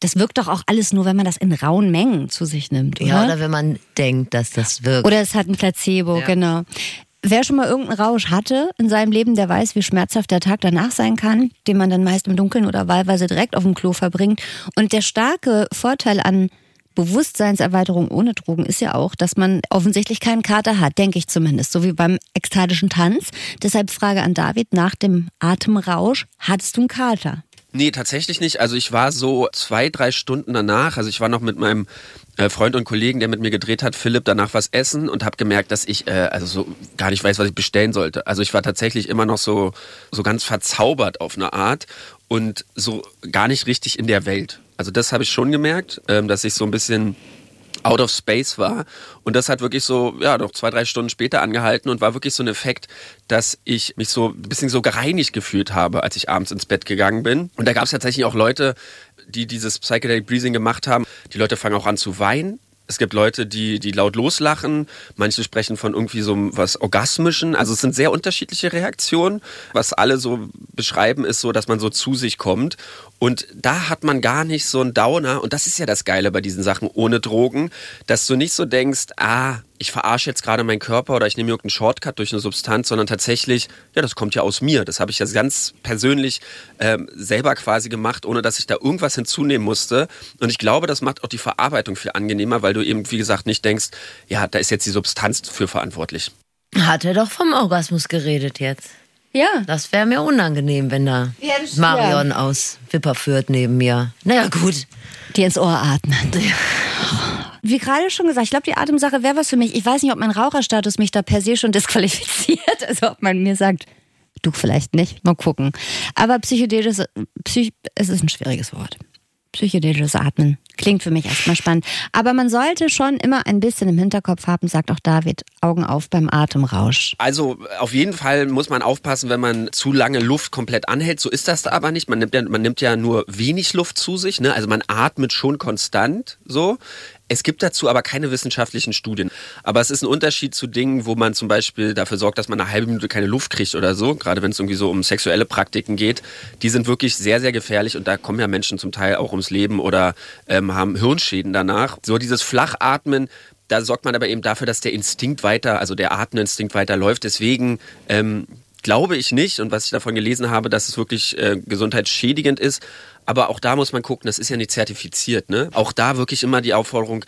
das wirkt doch auch alles nur, wenn man das in rauen Mengen zu sich nimmt, oder? Ja, oder wenn man denkt, dass das wirkt. Oder es hat ein Placebo, genau. Wer schon mal irgendeinen Rausch hatte in seinem Leben, der weiß, wie schmerzhaft der Tag danach sein kann, den man dann meist im Dunkeln oder wahlweise direkt auf dem Klo verbringt. Und der starke Vorteil an Bewusstseinserweiterung ohne Drogen ist ja auch, dass man offensichtlich keinen Kater hat, denke ich zumindest, so wie beim ekstatischen Tanz. Deshalb Frage an David nach dem Atemrausch, hattest du einen Kater? Nee, tatsächlich nicht. Also ich war so zwei, drei Stunden danach, also ich war noch mit meinem äh, Freund und Kollegen, der mit mir gedreht hat, Philipp, danach was essen und habe gemerkt, dass ich äh, also so gar nicht weiß, was ich bestellen sollte. Also ich war tatsächlich immer noch so, so ganz verzaubert auf eine Art und so gar nicht richtig in der Welt. Also das habe ich schon gemerkt, ähm, dass ich so ein bisschen out of space war. Und das hat wirklich so, ja, noch zwei, drei Stunden später angehalten und war wirklich so ein Effekt, dass ich mich so ein bisschen so gereinigt gefühlt habe, als ich abends ins Bett gegangen bin. Und da gab es tatsächlich auch Leute, die dieses Psychedelic Breathing gemacht haben. Die Leute fangen auch an zu weinen. Es gibt Leute, die, die laut loslachen. Manche sprechen von irgendwie so was Orgasmischen. Also es sind sehr unterschiedliche Reaktionen. Was alle so beschreiben, ist so, dass man so zu sich kommt. Und da hat man gar nicht so einen Downer. Und das ist ja das Geile bei diesen Sachen ohne Drogen, dass du nicht so denkst, ah, ich verarsche jetzt gerade meinen Körper oder ich nehme irgendeinen Shortcut durch eine Substanz, sondern tatsächlich, ja, das kommt ja aus mir. Das habe ich ja ganz persönlich ähm, selber quasi gemacht, ohne dass ich da irgendwas hinzunehmen musste. Und ich glaube, das macht auch die Verarbeitung viel angenehmer, weil du eben, wie gesagt, nicht denkst, ja, da ist jetzt die Substanz für verantwortlich. Hat er doch vom Orgasmus geredet jetzt. Ja. Das wäre mir unangenehm, wenn da Ja, Marion aus Wipperfürth neben mir. Naja, gut. Die ins Ohr atmen. Wie gerade schon gesagt, ich glaube, die Atemsache wäre was für mich. Ich weiß nicht, ob mein Raucherstatus mich da per se schon disqualifiziert. Also ob man mir sagt, du vielleicht nicht. Mal gucken. Aber psychedelisches, Psych, es ist ein schwieriges Wort. Psychedelisches Atmen. Klingt für mich erstmal spannend. Aber man sollte schon immer ein bisschen im Hinterkopf haben, sagt auch David, Augen auf beim Atemrausch. Also auf jeden Fall muss man aufpassen, wenn man zu lange Luft komplett anhält. So ist das da aber nicht. Man nimmt ja, man nimmt ja nur wenig Luft zu sich. Ne? Also man atmet schon konstant so. Es gibt dazu aber keine wissenschaftlichen Studien. Aber es ist ein Unterschied zu Dingen, wo man zum Beispiel dafür sorgt, dass man eine halbe Minute keine Luft kriegt oder so. Gerade wenn es irgendwie so um sexuelle Praktiken geht. Die sind wirklich sehr, sehr gefährlich und da kommen ja Menschen zum Teil auch ums Leben oder ähm, haben Hirnschäden danach. So dieses Flachatmen, da sorgt man aber eben dafür, dass der Instinkt weiter, also der Ateminstinkt weiter läuft. Deswegen ähm, glaube ich nicht und was ich davon gelesen habe, dass es wirklich äh, gesundheitsschädigend ist. Aber auch da muss man gucken, das ist ja nicht zertifiziert. Ne? Auch da wirklich immer die Aufforderung,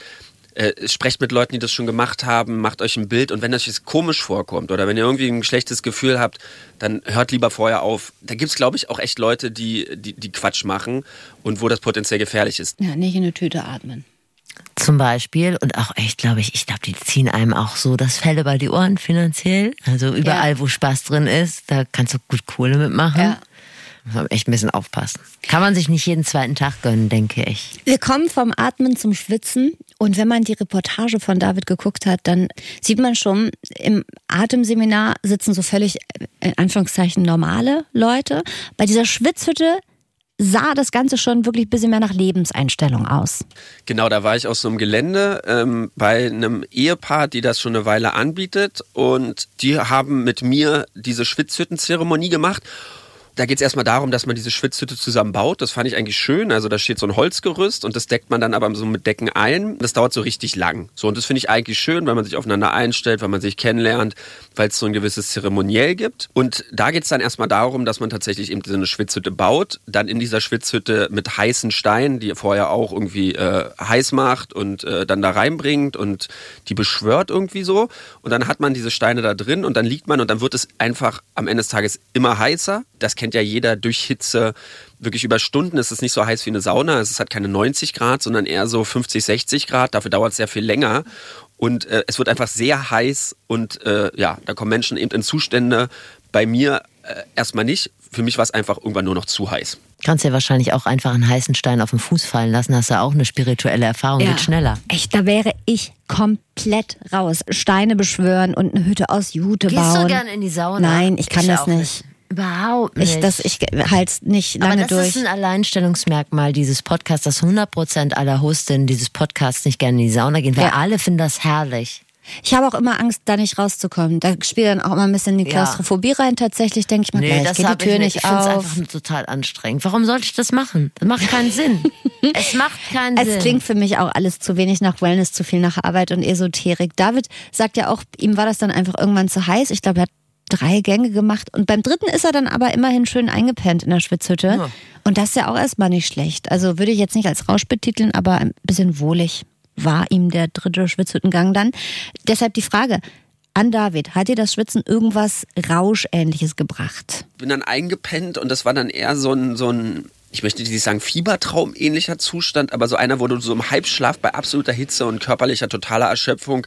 äh, sprecht mit Leuten, die das schon gemacht haben, macht euch ein Bild und wenn das jetzt komisch vorkommt oder wenn ihr irgendwie ein schlechtes Gefühl habt, dann hört lieber vorher auf. Da gibt es, glaube ich, auch echt Leute, die, die, die Quatsch machen und wo das potenziell gefährlich ist. Ja, nicht in eine Tüte atmen. Zum Beispiel, und auch echt, glaube ich, ich glaube, die ziehen einem auch so das Fell über die Ohren finanziell. Also überall, wo Spaß drin ist, da kannst du gut Kohle mitmachen. Ja. Muss man echt ein bisschen aufpassen. Kann man sich nicht jeden zweiten Tag gönnen, denke ich. Wir kommen vom Atmen zum Schwitzen. Und wenn man die Reportage von David geguckt hat, dann sieht man schon, im Atemseminar sitzen so völlig, äh, in Anführungszeichen, normale Leute. Bei dieser Schwitzhütte sah das Ganze schon wirklich ein bisschen mehr nach Lebenseinstellung aus. Genau, da war ich auf so einem Gelände ähm, bei einem Ehepaar, die das schon eine Weile anbietet. Und die haben mit mir diese Schwitzhüttenzeremonie gemacht. Da geht es erstmal darum, dass man diese Schwitzhütte zusammenbaut. Das fand ich eigentlich schön. Also da steht so ein Holzgerüst und das deckt man dann aber so mit Decken ein. Das dauert so richtig lang. So, und das finde ich eigentlich schön, weil man sich aufeinander einstellt, weil man sich kennenlernt, weil es so ein gewisses Zeremoniell gibt. Und da geht es dann erstmal darum, dass man tatsächlich eben so eine Schwitzhütte baut, dann in dieser Schwitzhütte mit heißen Steinen, die vorher auch irgendwie äh, heiß macht und äh, dann da reinbringt und die beschwört irgendwie so. Und dann hat man diese Steine da drin und dann liegt man und dann wird es einfach am Ende des Tages immer heißer. Das kennt ja jeder durch Hitze. Wirklich über Stunden ist es nicht so heiß wie eine Sauna. Es ist halt keine 90 Grad, sondern eher so 50, 60 Grad. Dafür dauert es sehr viel länger. Und äh, es wird einfach sehr heiß und äh, ja, da kommen Menschen eben in Zustände. Bei mir äh, erstmal nicht. Für mich war es einfach irgendwann nur noch zu heiß. Kannst dir wahrscheinlich auch einfach einen heißen Stein auf den Fuß fallen lassen, hast du auch eine spirituelle Erfahrung, geht schneller. Echt, da wäre ich komplett raus. Steine beschwören und eine Hütte aus Jute Gehst bauen. du gern in die Sauna? Nein, ich kann das auch nicht. Überhaupt nicht. Ich, das, ich halte nicht Aber lange das durch. ist ein Alleinstellungsmerkmal dieses Podcasts, dass 100% aller Hostinnen dieses Podcasts nicht gerne in die Sauna gehen, weil Ja. alle finden das herrlich. Ich habe auch immer Angst, da nicht rauszukommen. Da spielt dann auch immer ein bisschen die Ja. Klaustrophobie rein. Tatsächlich denke ich mir, Nee, gleich das geht die Tür ich nicht Ich finde es auf. einfach total anstrengend. Warum sollte ich das machen? Das macht keinen Sinn. es macht keinen Sinn. Es klingt für mich auch alles zu wenig nach Wellness, zu viel nach Arbeit und Esoterik. David sagt ja auch, ihm war das dann einfach irgendwann zu heiß. Ich glaube, er hat drei Gänge gemacht und beim dritten ist er dann aber immerhin schön eingepennt in der Schwitzhütte. Und das ist ja auch erstmal nicht schlecht. Also würde ich jetzt nicht als Rausch betiteln, aber ein bisschen wohlig war ihm der dritte Schwitzhüttengang dann. Deshalb die Frage an David, hat dir das Schwitzen irgendwas Rauschähnliches gebracht? Bin dann eingepennt und das war dann eher so ein, so ein ich möchte nicht sagen Fiebertraum ähnlicher Zustand, aber so einer, wo du so im Halbschlaf bei absoluter Hitze und körperlicher totaler Erschöpfung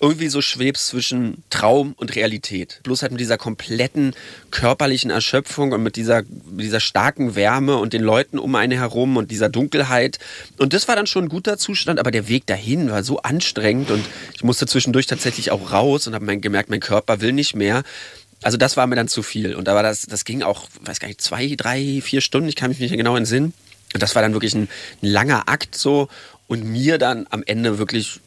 irgendwie so schwebst zwischen Traum und Realität. Bloß halt mit dieser kompletten körperlichen Erschöpfung und mit dieser, mit dieser starken Wärme und den Leuten um einen herum und dieser Dunkelheit. Und das war dann schon ein guter Zustand, aber der Weg dahin war so anstrengend und ich musste zwischendurch tatsächlich auch raus und habe gemerkt, mein Körper will nicht mehr. Also das war mir dann zu viel. Und war das, das ging auch, weiß gar nicht, zwei, drei, vier Stunden, ich kann mich nicht genau entsinnen. Und das war dann wirklich ein, ein langer Akt so. und mir dann am Ende wirklich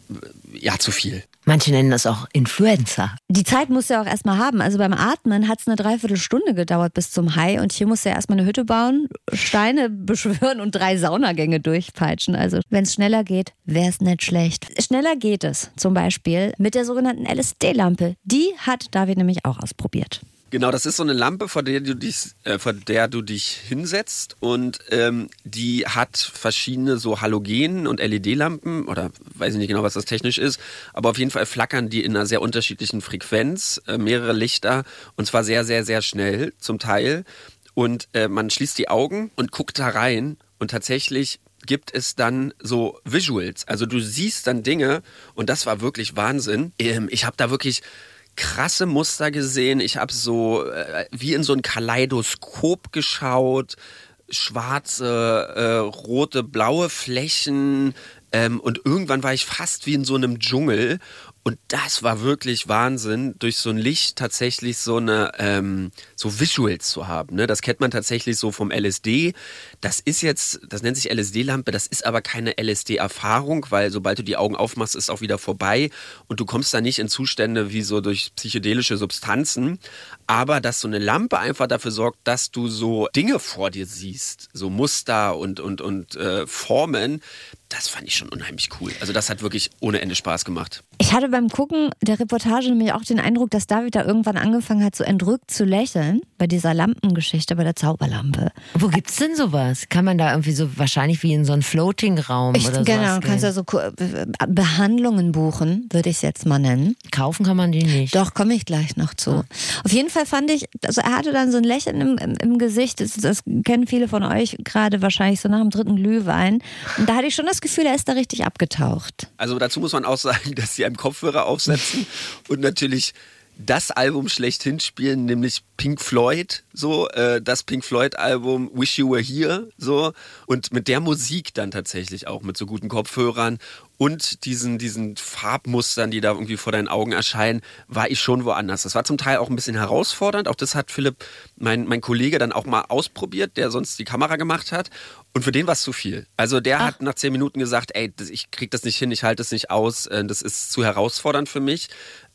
ja zu viel. Manche nennen das auch Influencer. Die Zeit musst du ja auch erstmal haben. Also beim Atmen hat es eine Dreiviertelstunde gedauert bis zum High und hier du ja erstmal eine Hütte bauen, Steine beschwören und drei Saunagänge durchpeitschen. Also wenn es schneller geht, wäre es nicht schlecht. Schneller geht es zum Beispiel mit der sogenannten LSD-Lampe. Die hat David nämlich auch ausprobiert. Genau, das ist so eine Lampe, vor der du dich, äh, vor der du dich hinsetzt und ähm, die hat verschiedene so Halogen- und LED-Lampen oder weiß ich nicht genau, was das technisch ist, aber auf jeden Fall flackern die in einer sehr unterschiedlichen Frequenz, äh, mehrere Lichter und zwar sehr, sehr, sehr schnell zum Teil und äh, man schließt die Augen und guckt da rein und tatsächlich gibt es dann so Visuals. Also du siehst dann Dinge und das war wirklich Wahnsinn. Ähm, ich habe da wirklich krasse Muster gesehen. Ich habe so äh, wie in so ein Kaleidoskop geschaut. Schwarze, äh, rote, blaue Flächen. Ähm, und irgendwann war ich fast wie in so einem Dschungel. Und das war wirklich Wahnsinn, durch so ein Licht tatsächlich so eine ähm, so Visuals zu haben. Ne? Das kennt man tatsächlich so vom LSD. Das ist jetzt, das nennt sich LSD-Lampe, das ist aber keine LSD-Erfahrung, weil sobald du die Augen aufmachst, ist auch wieder vorbei und du kommst da nicht in Zustände wie so durch psychedelische Substanzen. Aber dass so eine Lampe einfach dafür sorgt, dass du so Dinge vor dir siehst, so Muster und, und, und äh, Formen, das fand ich schon unheimlich cool. Also das hat wirklich ohne Ende Spaß gemacht. Ich hatte beim Gucken der Reportage nämlich auch den Eindruck, dass David da irgendwann angefangen hat, so entrückt zu lächeln bei dieser Lampengeschichte, bei der Zauberlampe. Wo gibt's denn sowas? Kann man da irgendwie so wahrscheinlich wie in so einen Floating-Raum oder so? genau, kannst ja so Behandlungen buchen, würde ich es jetzt mal nennen. Kaufen kann man die nicht. Doch, komme ich gleich noch zu. Auf jeden Fall fand ich, also er hatte dann so ein Lächeln im, im, im Gesicht, das, das kennen viele von euch gerade wahrscheinlich so nach dem dritten Glühwein. Und da hatte ich schon das Gefühl, er ist da richtig abgetaucht. Also dazu muss man auch sagen, dass sie einem Kopfhörer aufsetzen und natürlich das Album schlechthin spielen, nämlich Pink Floyd, so äh, das Pink Floyd Album Wish You Were Here, so und mit der Musik dann tatsächlich auch mit so guten Kopfhörern und diesen diesen Farbmustern, die da irgendwie vor deinen Augen erscheinen, war ich schon woanders. Das war zum Teil auch ein bisschen herausfordernd. Auch das hat Philipp, mein mein Kollege, dann auch mal ausprobiert, der sonst die Kamera gemacht hat. Und für den war es zu viel. Also der hat nach zehn Minuten gesagt, ey, ich krieg das nicht hin, ich halte das nicht aus, äh, das ist zu herausfordernd für mich.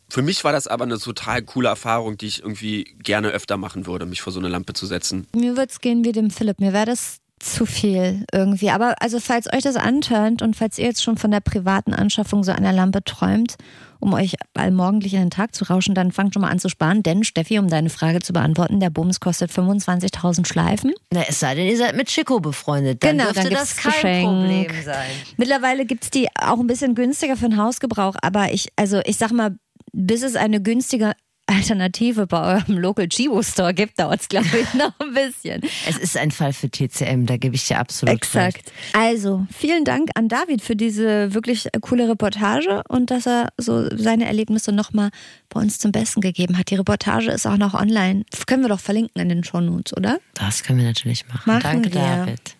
Für mich war das aber eine total coole Erfahrung, die ich irgendwie gerne öfter machen würde, mich vor so eine Lampe zu setzen. Mir würde es gehen wie dem Philipp. Mir wäre das zu viel irgendwie. Aber also falls euch das antönt und falls ihr jetzt schon von der privaten Anschaffung so einer Lampe träumt, um euch allmorgendlich in den Tag zu rauschen, dann fangt schon mal an zu sparen. Denn Steffi, um deine Frage zu beantworten, der Bums kostet 25.000 Schleifen. Na, es sei denn, ihr seid mit Chico befreundet. Dann Genau, dürfte dann das kein Geschenk. Problem sein. Mittlerweile gibt's die auch ein bisschen günstiger für den Hausgebrauch, aber ich, also ich sag mal, bis es eine günstige Alternative bei eurem Local Chibo Store gibt, dauert es, glaube ich, noch ein bisschen. Es ist ein Fall für TCM, da gebe ich dir absolut recht. Exakt. Also, vielen Dank an David für diese wirklich coole Reportage und dass er so seine Erlebnisse nochmal bei uns zum Besten gegeben hat. Die Reportage ist auch noch online. Das können wir doch verlinken in den Shownotes, oder? Das können wir natürlich machen. Machen Danke, wir. David.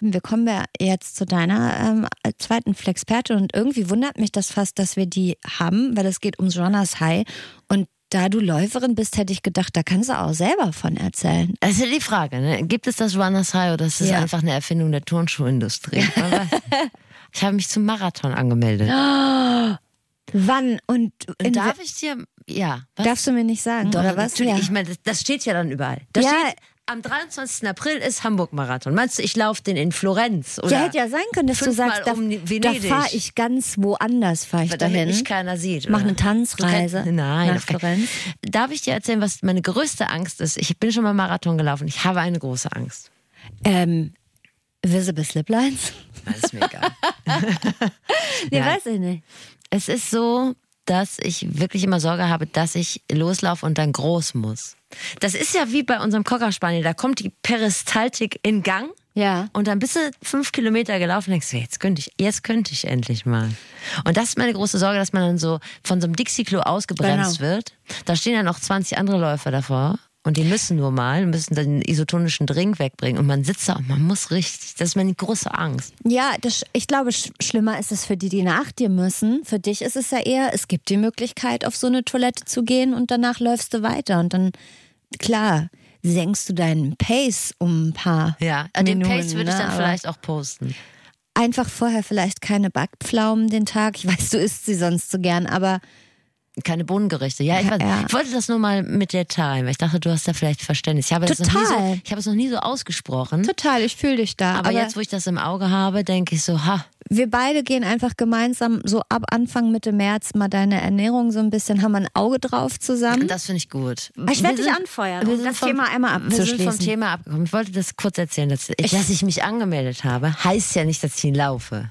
Wir kommen ja jetzt zu deiner ähm, zweiten Flexperte und irgendwie wundert mich das fast, dass wir die haben, weil es geht ums Runners High und da du Läuferin bist, hätte ich gedacht, da kannst du auch selber von erzählen. Das ist ja die Frage, ne? gibt es das Runners High oder ist es Ja. einfach eine Erfindung der Turnschuhindustrie? Ich habe mich zum Marathon angemeldet. Wann und, Und darf ich dir, ja, was? darfst du mir nicht sagen, Doch, oder was? Natürlich, Ja. ich meine, das, das steht ja dann überall. Da Ja. steht, am 23. April ist Hamburg-Marathon. Meinst du, ich laufe den in Florenz? Oder Ja, hätte ja sein können, dass du sagst, da, um da fahre ich ganz woanders, fahre ich damit dahin. mich keiner sieht. Mach eine Tanzreise Du kannst- Nein, nach Florenz. Darf ich dir erzählen, was meine größte Angst ist? Ich bin schon mal Marathon gelaufen. Ich habe eine große Angst. Ähm, Visible Sliplines? Das ist mir egal. Nee, Ja. weiß ich nicht. es ist so, dass ich wirklich immer Sorge habe, dass ich loslaufe und dann groß muss. Das ist ja wie bei unserem Cocker Spaniel. Da kommt die Peristaltik in Gang. Ja. Und dann bist du fünf Kilometer gelaufen und denkst, jetzt könnte ich, jetzt könnte ich endlich mal. Und das ist meine große Sorge, dass man dann so von so einem Dixie-Klo ausgebremst Genau. wird. Da stehen ja noch 20 andere Läufer davor. Und die müssen nur mal, müssen den isotonischen Drink wegbringen. Und man sitzt da und man muss richtig. Das ist meine große Angst. Ja, das, ich glaube, sch schlimmer ist es für die, die nach dir müssen. Für dich ist es ja eher, es gibt die Möglichkeit, auf so eine Toilette zu gehen und danach läufst du weiter. Und dann, klar, senkst du deinen Pace um ein paar Ja, den Minuten. Pace würde ich ne, dann vielleicht auch posten. einfach vorher vielleicht keine Backpflaumen den Tag. Ich weiß, du isst sie sonst so gern, aber Keine Bohnengerichte. Ja, ich, weiß, Ja. ich wollte das nur mal mit dir teilen, weil ich dachte, du hast da vielleicht Verständnis. Ich habe, das noch nie so, Total. ich habe es noch nie so ausgesprochen. total, ich fühle dich da. Aber, jetzt, wo ich das im Auge habe, denke ich so, ha, wir beide gehen einfach gemeinsam so ab Anfang Mitte März mal deine Ernährung so ein bisschen, haben wir ein Auge drauf zusammen. das finde ich gut. Ich Wir werde dich anfeuern, wir um sind das vom- Thema einmal Wir sind vom abzuschließen. Thema abgekommen. Ich wollte das kurz erzählen. Dass ich, dass ich mich angemeldet habe, heißt ja nicht, dass ich ihn laufe.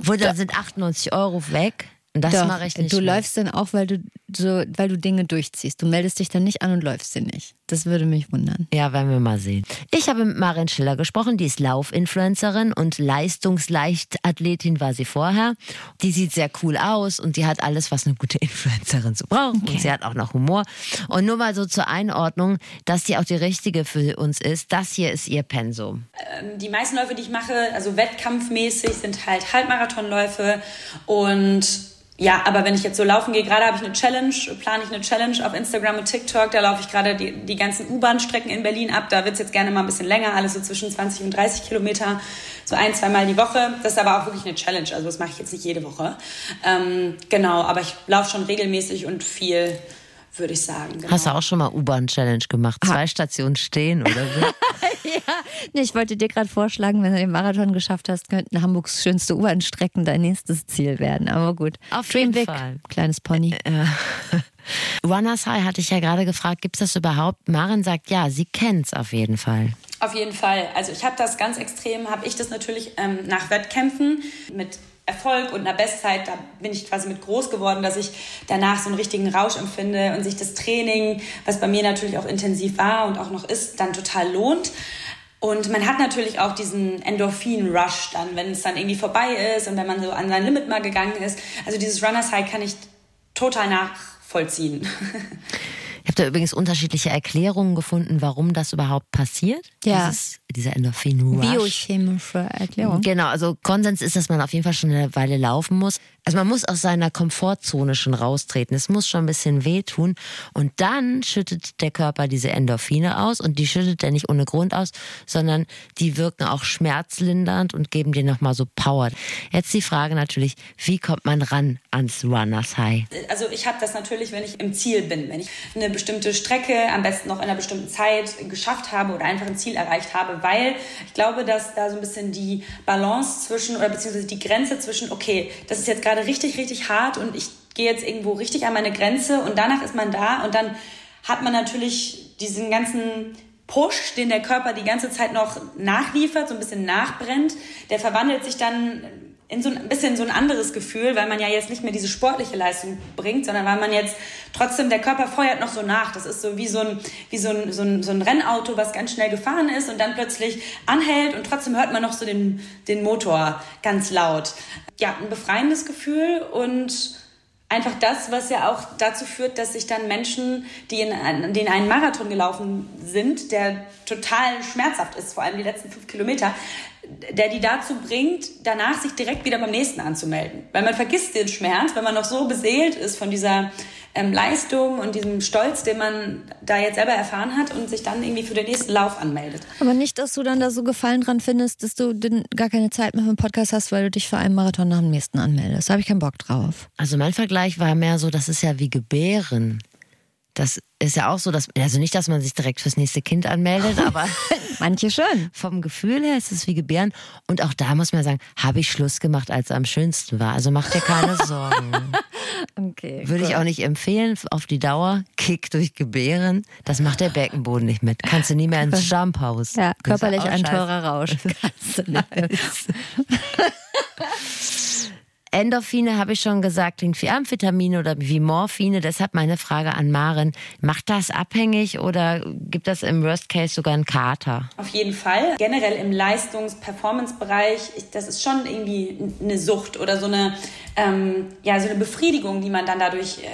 Obwohl, da sind 98 Euro weg. Und das Doch, mache ich nicht. du mit. läufst dann auch, weil du so, weil du Dinge durchziehst. Du meldest dich dann nicht an und läufst sie nicht. Das würde mich wundern. Ja, werden wir mal sehen. Ich habe mit Marin Schiller gesprochen, die ist Laufinfluencerin und Leistungsleichtathletin war sie vorher. Die sieht sehr cool aus und die hat alles, was eine gute Influencerin so braucht. Und sie hat auch noch Humor. Und nur mal so zur Einordnung, dass die auch die richtige für uns ist. Das hier ist ihr Pensum. die meisten Läufe, die ich mache, also wettkampfmäßig, sind halt Halbmarathonläufe. Und ja, aber wenn ich jetzt so laufen gehe, gerade habe ich eine Challenge, plane ich eine Challenge auf Instagram und TikTok. Da laufe ich gerade die, die ganzen U-Bahn-Strecken in Berlin ab. Da wird es jetzt gerne mal ein bisschen länger, alles so zwischen 20 und 30 Kilometer, so ein, zweimal die Woche. Das ist aber auch wirklich eine Challenge. Also das mache ich jetzt nicht jede Woche. Ähm, genau, aber ich laufe schon regelmäßig und viel, würde ich sagen. Genau. Hast du auch schon mal U-Bahn-Challenge gemacht? Zwei Stationen stehen oder so? Nee, ich wollte dir gerade vorschlagen, wenn du den Marathon geschafft hast, könnten Hamburgs schönste U-Bahn-Strecken dein nächstes Ziel werden. Aber gut. Auf Dream jeden big, Fall. kleines Pony. Runners High hatte ich ja gerade gefragt, gibt's das überhaupt? Marin sagt ja, sie kennt's auf jeden Fall. Auf jeden Fall. Also ich habe das ganz extrem, habe ich das natürlich ähm, nach Wettkämpfen mit Erfolg und einer Bestzeit, da bin ich quasi mit groß geworden, dass ich danach so einen richtigen Rausch empfinde und sich das Training, was bei mir natürlich auch intensiv war und auch noch ist, dann total lohnt. Und man hat natürlich auch diesen Endorphin-Rush dann, wenn es dann irgendwie vorbei ist und wenn man so an sein Limit mal gegangen ist. Also dieses Runners High kann ich total nachvollziehen. Ich habe da übrigens unterschiedliche Erklärungen gefunden, warum das überhaupt passiert. Ja. Dieses, dieser Endorphin-Rush. Biochemische Erklärung. Genau, also Konsens ist, dass man auf jeden Fall schon eine Weile laufen muss. Also man muss aus seiner Komfortzone schon raustreten. Es muss schon ein bisschen wehtun. Und dann schüttet der Körper diese Endorphine aus. Und die schüttet er nicht ohne Grund aus, sondern die wirken auch schmerzlindernd und geben dir nochmal so Power. Jetzt die Frage natürlich, wie kommt man ran ans Runners High? Also ich habe das natürlich, wenn ich im Ziel bin, wenn ich eine bestimmte Strecke am besten noch in einer bestimmten Zeit geschafft habe oder einfach ein Ziel erreicht habe, weil ich glaube, dass da so ein bisschen die Balance zwischen oder beziehungsweise die Grenze zwischen, okay, das ist jetzt gerade richtig, richtig hart und ich gehe jetzt irgendwo richtig an meine Grenze und danach ist man da und dann hat man natürlich diesen ganzen Push, den der Körper die ganze Zeit noch nachliefert, so ein bisschen nachbrennt, der verwandelt sich dann in so ein bisschen so ein anderes Gefühl, weil man ja jetzt nicht mehr diese sportliche Leistung bringt, sondern weil man jetzt trotzdem, der Körper feuert noch so nach. Das ist so wie so ein, wie so ein, so ein, so ein Rennauto, was ganz schnell gefahren ist und dann plötzlich anhält und trotzdem hört man noch so den, den Motor ganz laut. Ja, ein befreiendes Gefühl und einfach das, was ja auch dazu führt, dass sich dann Menschen, die in denen einen Marathon gelaufen sind, der total schmerzhaft ist, vor allem die letzten fünf Kilometer, der die dazu bringt, danach sich direkt wieder beim nächsten anzumelden. Weil man vergisst den Schmerz, wenn man noch so beseelt ist von dieser ähm, Leistung und diesem Stolz, den man da jetzt selber erfahren hat und sich dann irgendwie für den nächsten Lauf anmeldet. Aber nicht, dass du dann da so Gefallen dran findest, dass du denn gar keine Zeit mehr für einen Podcast hast, weil du dich für einen Marathon nach dem nächsten anmeldest. Da habe ich keinen Bock drauf. Also mein Vergleich war mehr so, das ist ja wie Gebären. Das ist ja auch so, dass, also nicht, dass man sich direkt fürs nächste Kind anmeldet, aber Manche schon. vom Gefühl her ist es wie Gebären. Und auch da muss man sagen, habe ich Schluss gemacht, als es am schönsten war. Also mach dir keine Sorgen. Okay. Würde ich auch nicht empfehlen, auf die Dauer, Kick durch Gebären. Das macht der Beckenboden nicht mit. Kannst du nie mehr ins Jumphaus. Ja, körperlich ein teurer Rausch. Kannst du nicht. Endorphine habe ich schon gesagt, klingt wie Amphetamine oder wie Morphine. Deshalb meine Frage an Maren. Macht das abhängig oder gibt das im Worst Case sogar einen Kater? Auf jeden Fall. Generell im Leistungs-Performance-Bereich, ich- das ist schon irgendwie eine Sucht oder so eine, ähm, ja, so eine Befriedigung, die man dann dadurch, äh,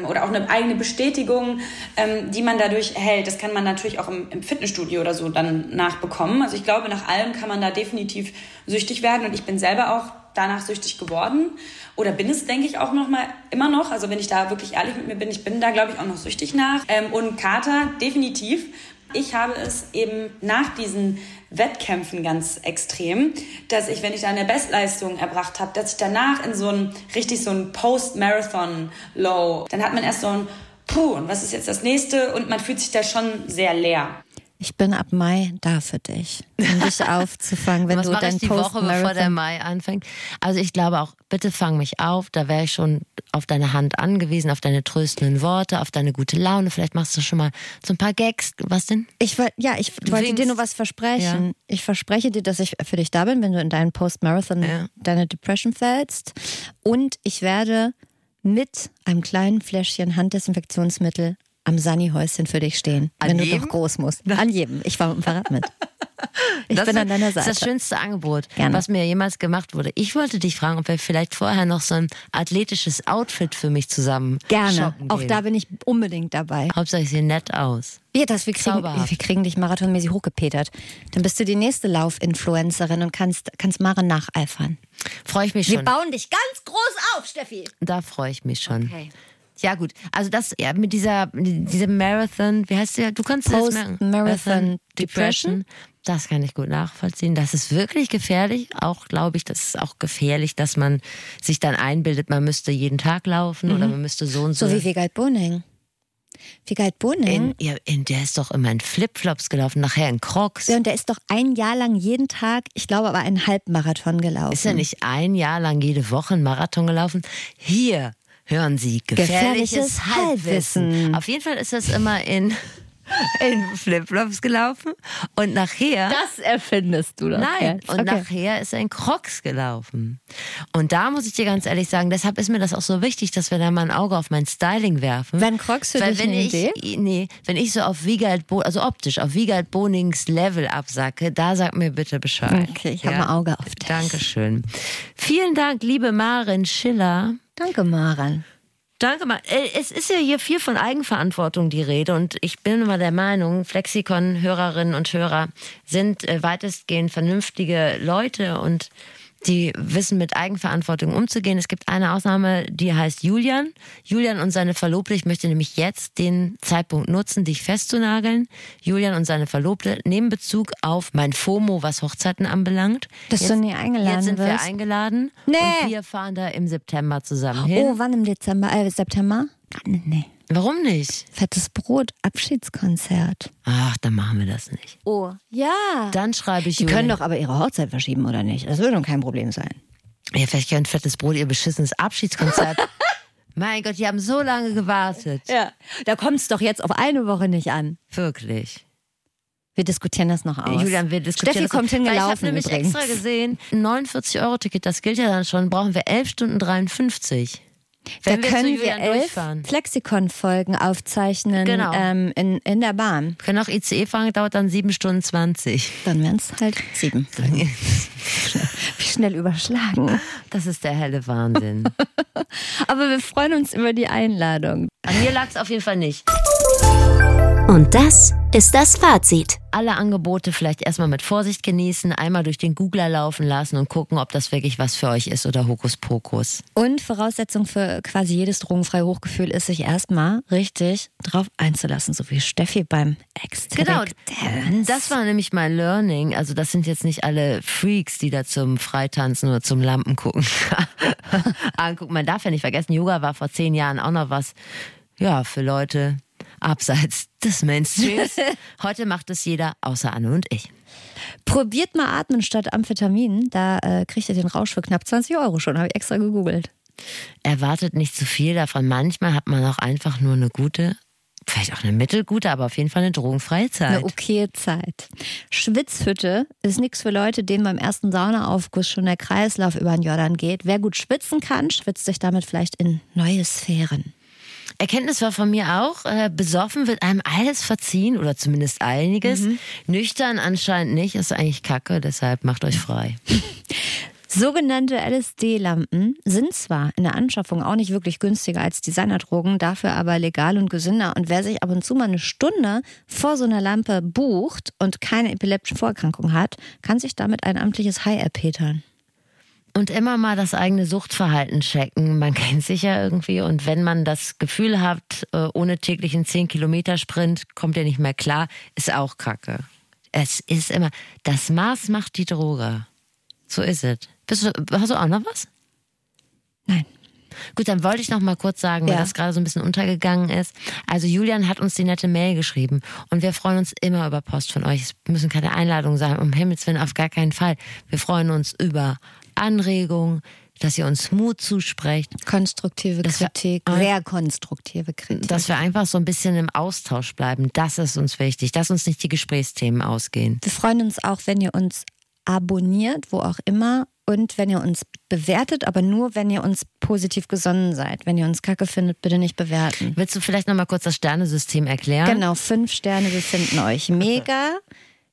ähm, oder auch eine eigene Bestätigung, ähm, die man dadurch erhält. Das kann man natürlich auch im, im Fitnessstudio oder so dann nachbekommen. Also ich glaube, nach allem kann man da definitiv süchtig werden und ich bin selber auch danach süchtig geworden oder bin es, denke ich, auch noch mal immer noch. Also wenn ich da wirklich ehrlich mit mir bin, ich bin da, glaube ich, auch noch süchtig nach. Ähm, und Kater, definitiv. Ich habe es eben nach diesen Wettkämpfen ganz extrem, dass ich, wenn ich da eine Bestleistung erbracht habe, dass ich danach in so ein richtig so ein Post-Marathon-Low, dann hat man erst so ein Puh, und was ist jetzt das nächste? Und man fühlt sich da schon sehr leer. Ich bin ab Mai da für dich, um dich aufzufangen, wenn Was du mache dein ich die Woche, bevor der. Mai anfängt? Also ich glaube auch, bitte fang mich auf. Da wäre ich schon auf deine Hand angewiesen, auf deine tröstenden Worte, auf deine gute Laune. Vielleicht machst du schon mal so ein paar Gags. Was denn? Ich wollte, ja, ich wollte winkst. dir nur was versprechen. Ich verspreche dir, dass ich für dich da bin, wenn du in deinen Post-Marathon Ja. deine Depression fällst. Und ich werde mit einem kleinen Fläschchen Handdesinfektionsmittel am Sunny-Häuschen für dich stehen, An wenn du jedem? doch groß musst. An jedem. Ich war mit dem Fahrrad mit. Ich das bin an deiner ist Seite. das schönste Angebot, Gerne. was mir jemals gemacht wurde. Ich wollte dich fragen, ob wir vielleicht vorher noch so ein athletisches Outfit für mich zusammen Gerne. Auch da bin ich unbedingt dabei. Hauptsache ich sehe nett aus. Wir, das, wir, kriegen, wir kriegen dich marathonmäßig hochgepetert. Dann bist du die nächste Laufinfluencerin und kannst, kannst Mara nacheifern. Freue ich mich Wir schon. bauen dich ganz groß auf, Steffi. Da freue ich mich schon. Okay. Ja gut, also das ja, mit dieser diesem Marathon, wie heißt der? Du kannst das merken. Post-Marathon Depression. Das kann ich gut nachvollziehen. Das ist wirklich gefährlich. Auch glaube ich, das ist auch gefährlich, dass man sich dann einbildet, man müsste jeden Tag laufen oder man müsste so und so. Mhm. So wie Vegard Boning. Vegard Boning. in, ja, in, der ist doch immer in Flipflops gelaufen, nachher in Crocs. Ja, und der ist doch ein Jahr lang jeden Tag, ich glaube aber einen Halbmarathon gelaufen. Ist er nicht ein Jahr lang jede Woche einen Marathon gelaufen? Hier hören Sie gefährliches, Gefährliches Halbwissen. Halbwissen. Auf jeden Fall ist das immer in, in Flipflops gelaufen und nachher. Das erfindest du doch. Nein, jetzt. und okay. nachher ist er in Crocs gelaufen. Und da muss ich dir ganz ehrlich sagen, deshalb ist mir das auch so wichtig, dass wir da mal ein Auge auf mein Styling werfen. Wenn Crocs für Weil dich wenn eine ich, Idee? Nee, wenn ich so auf Wiegald, Bo also optisch, auf Wiegald Bonings Level absacke, da sag mir bitte Bescheid. Okay, ich habe ein Auge auf dich. Dankeschön. Vielen Dank, liebe Marin Schiller. Danke, Maran. Danke mal. Äh, Es ist ja hier viel von Eigenverantwortung die Rede und ich bin immer der Meinung, Flexikon-Hörerinnen und Hörer sind äh, weitestgehend vernünftige Leute und die wissen mit Eigenverantwortung umzugehen. Es gibt eine Ausnahme, die heißt Julian. Julian und seine Verlobte, ich möchte nämlich jetzt den Zeitpunkt nutzen, dich festzunageln. Julian und seine Verlobte nehmen Bezug auf mein FOMO, was Hochzeiten anbelangt. Dass jetzt, du nie eingeladen Jetzt sind wir wirst. eingeladen Nee. und wir fahren da im September zusammen hin. Oh, wann im Dezember? Äh, September? Nee. Warum nicht? Fettes Brot, Abschiedskonzert. Ach, dann machen wir das nicht. Oh, ja. Dann schreibe ich Die Julian. können doch aber ihre Hochzeit verschieben, oder nicht? Das würde doch kein Problem sein. Ja, vielleicht kein fettes Brot, ihr beschissenes Abschiedskonzert. mein Gott, die haben so lange gewartet. Ja. Da kommt es doch jetzt auf eine Woche nicht an. Wirklich. Wir diskutieren das noch aus. Julian, wir diskutieren Steffi das kommt Weil Ich habe hingelaufen nämlich übrigens. extra gesehen, ein 49-Euro-Ticket, das gilt ja dann schon, brauchen wir 11 Stunden 53. Da Wenn zu können wir elf. Flexikon-Folgen aufzeichnen Genau. ähm, in, in der Bahn. Wir können auch ICE fahren, dauert dann 7 Stunden 20. Dann wären es halt sieben. Wie schnell überschlagen. Das ist der helle Wahnsinn. Aber wir freuen uns über die Einladung. An mir lag es auf jeden Fall nicht. Und das ist das Fazit. Alle Angebote vielleicht erstmal mit Vorsicht genießen, einmal durch den Googler laufen lassen und gucken, ob das wirklich was für euch ist oder Hokuspokus. Und Voraussetzung für quasi jedes drogenfreie Hochgefühl ist, sich erstmal richtig drauf einzulassen, so wie Steffi beim ex Genau, das war nämlich mein Learning. Also das sind jetzt nicht alle Freaks, die da zum Freitanzen oder zum Lampen gucken. Angucken. Man darf ja nicht vergessen, Yoga war vor zehn Jahren auch noch was, ja, für Leute abseits des Mainstreams. Heute macht es jeder, außer Anne und ich. Probiert mal atmen statt Amphetamin. Da äh, kriegt ihr den Rausch für knapp 20 Euro schon. Habe ich extra gegoogelt. Erwartet nicht zu viel davon. Manchmal hat man auch einfach nur eine gute, vielleicht auch eine mittelgute, aber auf jeden Fall eine drogenfreie Zeit. Eine okaye Zeit. Schwitzhütte ist nichts für Leute, denen beim ersten Saunaaufguss schon der Kreislauf über den Jordan geht. Wer gut schwitzen kann, schwitzt sich damit vielleicht in neue Sphären. Erkenntnis war von mir auch, äh, besoffen wird einem alles verziehen oder zumindest einiges. Mhm. Nüchtern anscheinend nicht, ist eigentlich kacke, deshalb macht euch frei. Sogenannte LSD-Lampen sind zwar in der Anschaffung auch nicht wirklich günstiger als Designerdrogen, dafür aber legal und gesünder. Und wer sich ab und zu mal eine Stunde vor so einer Lampe bucht und keine epileptische Vorerkrankung hat, kann sich damit ein amtliches High erpetern. Und immer mal das eigene Suchtverhalten checken. Man kennt sich ja irgendwie. Und wenn man das Gefühl hat, äh, ohne täglichen 10-Kilometer-Sprint kommt ihr nicht mehr klar, ist auch kacke. Es ist immer, das Maß macht die Droge. So ist es. Bist du, hast du auch noch was? Nein. Gut, dann wollte ich noch mal kurz sagen, weil Ja. das gerade so ein bisschen untergegangen ist. Also Julian hat uns die nette Mail geschrieben und wir freuen uns immer über Post von euch. Es müssen keine Einladungen sein, um Himmels Willen auf gar keinen Fall. Wir freuen uns über Anregungen, dass ihr uns Mut zusprecht, Konstruktive Kritik, Ah. sehr konstruktive Kritik. dass wir einfach so ein bisschen im Austausch bleiben. Das ist uns wichtig, dass uns nicht die Gesprächsthemen ausgehen. Wir freuen uns auch, wenn ihr uns abonniert, wo auch immer, und wenn ihr uns bewertet, aber nur, wenn ihr uns positiv gesonnen seid. Wenn ihr uns kacke findet, bitte nicht bewerten. Willst du vielleicht noch mal kurz das Sternesystem erklären? Genau, fünf Sterne, wir finden euch mega.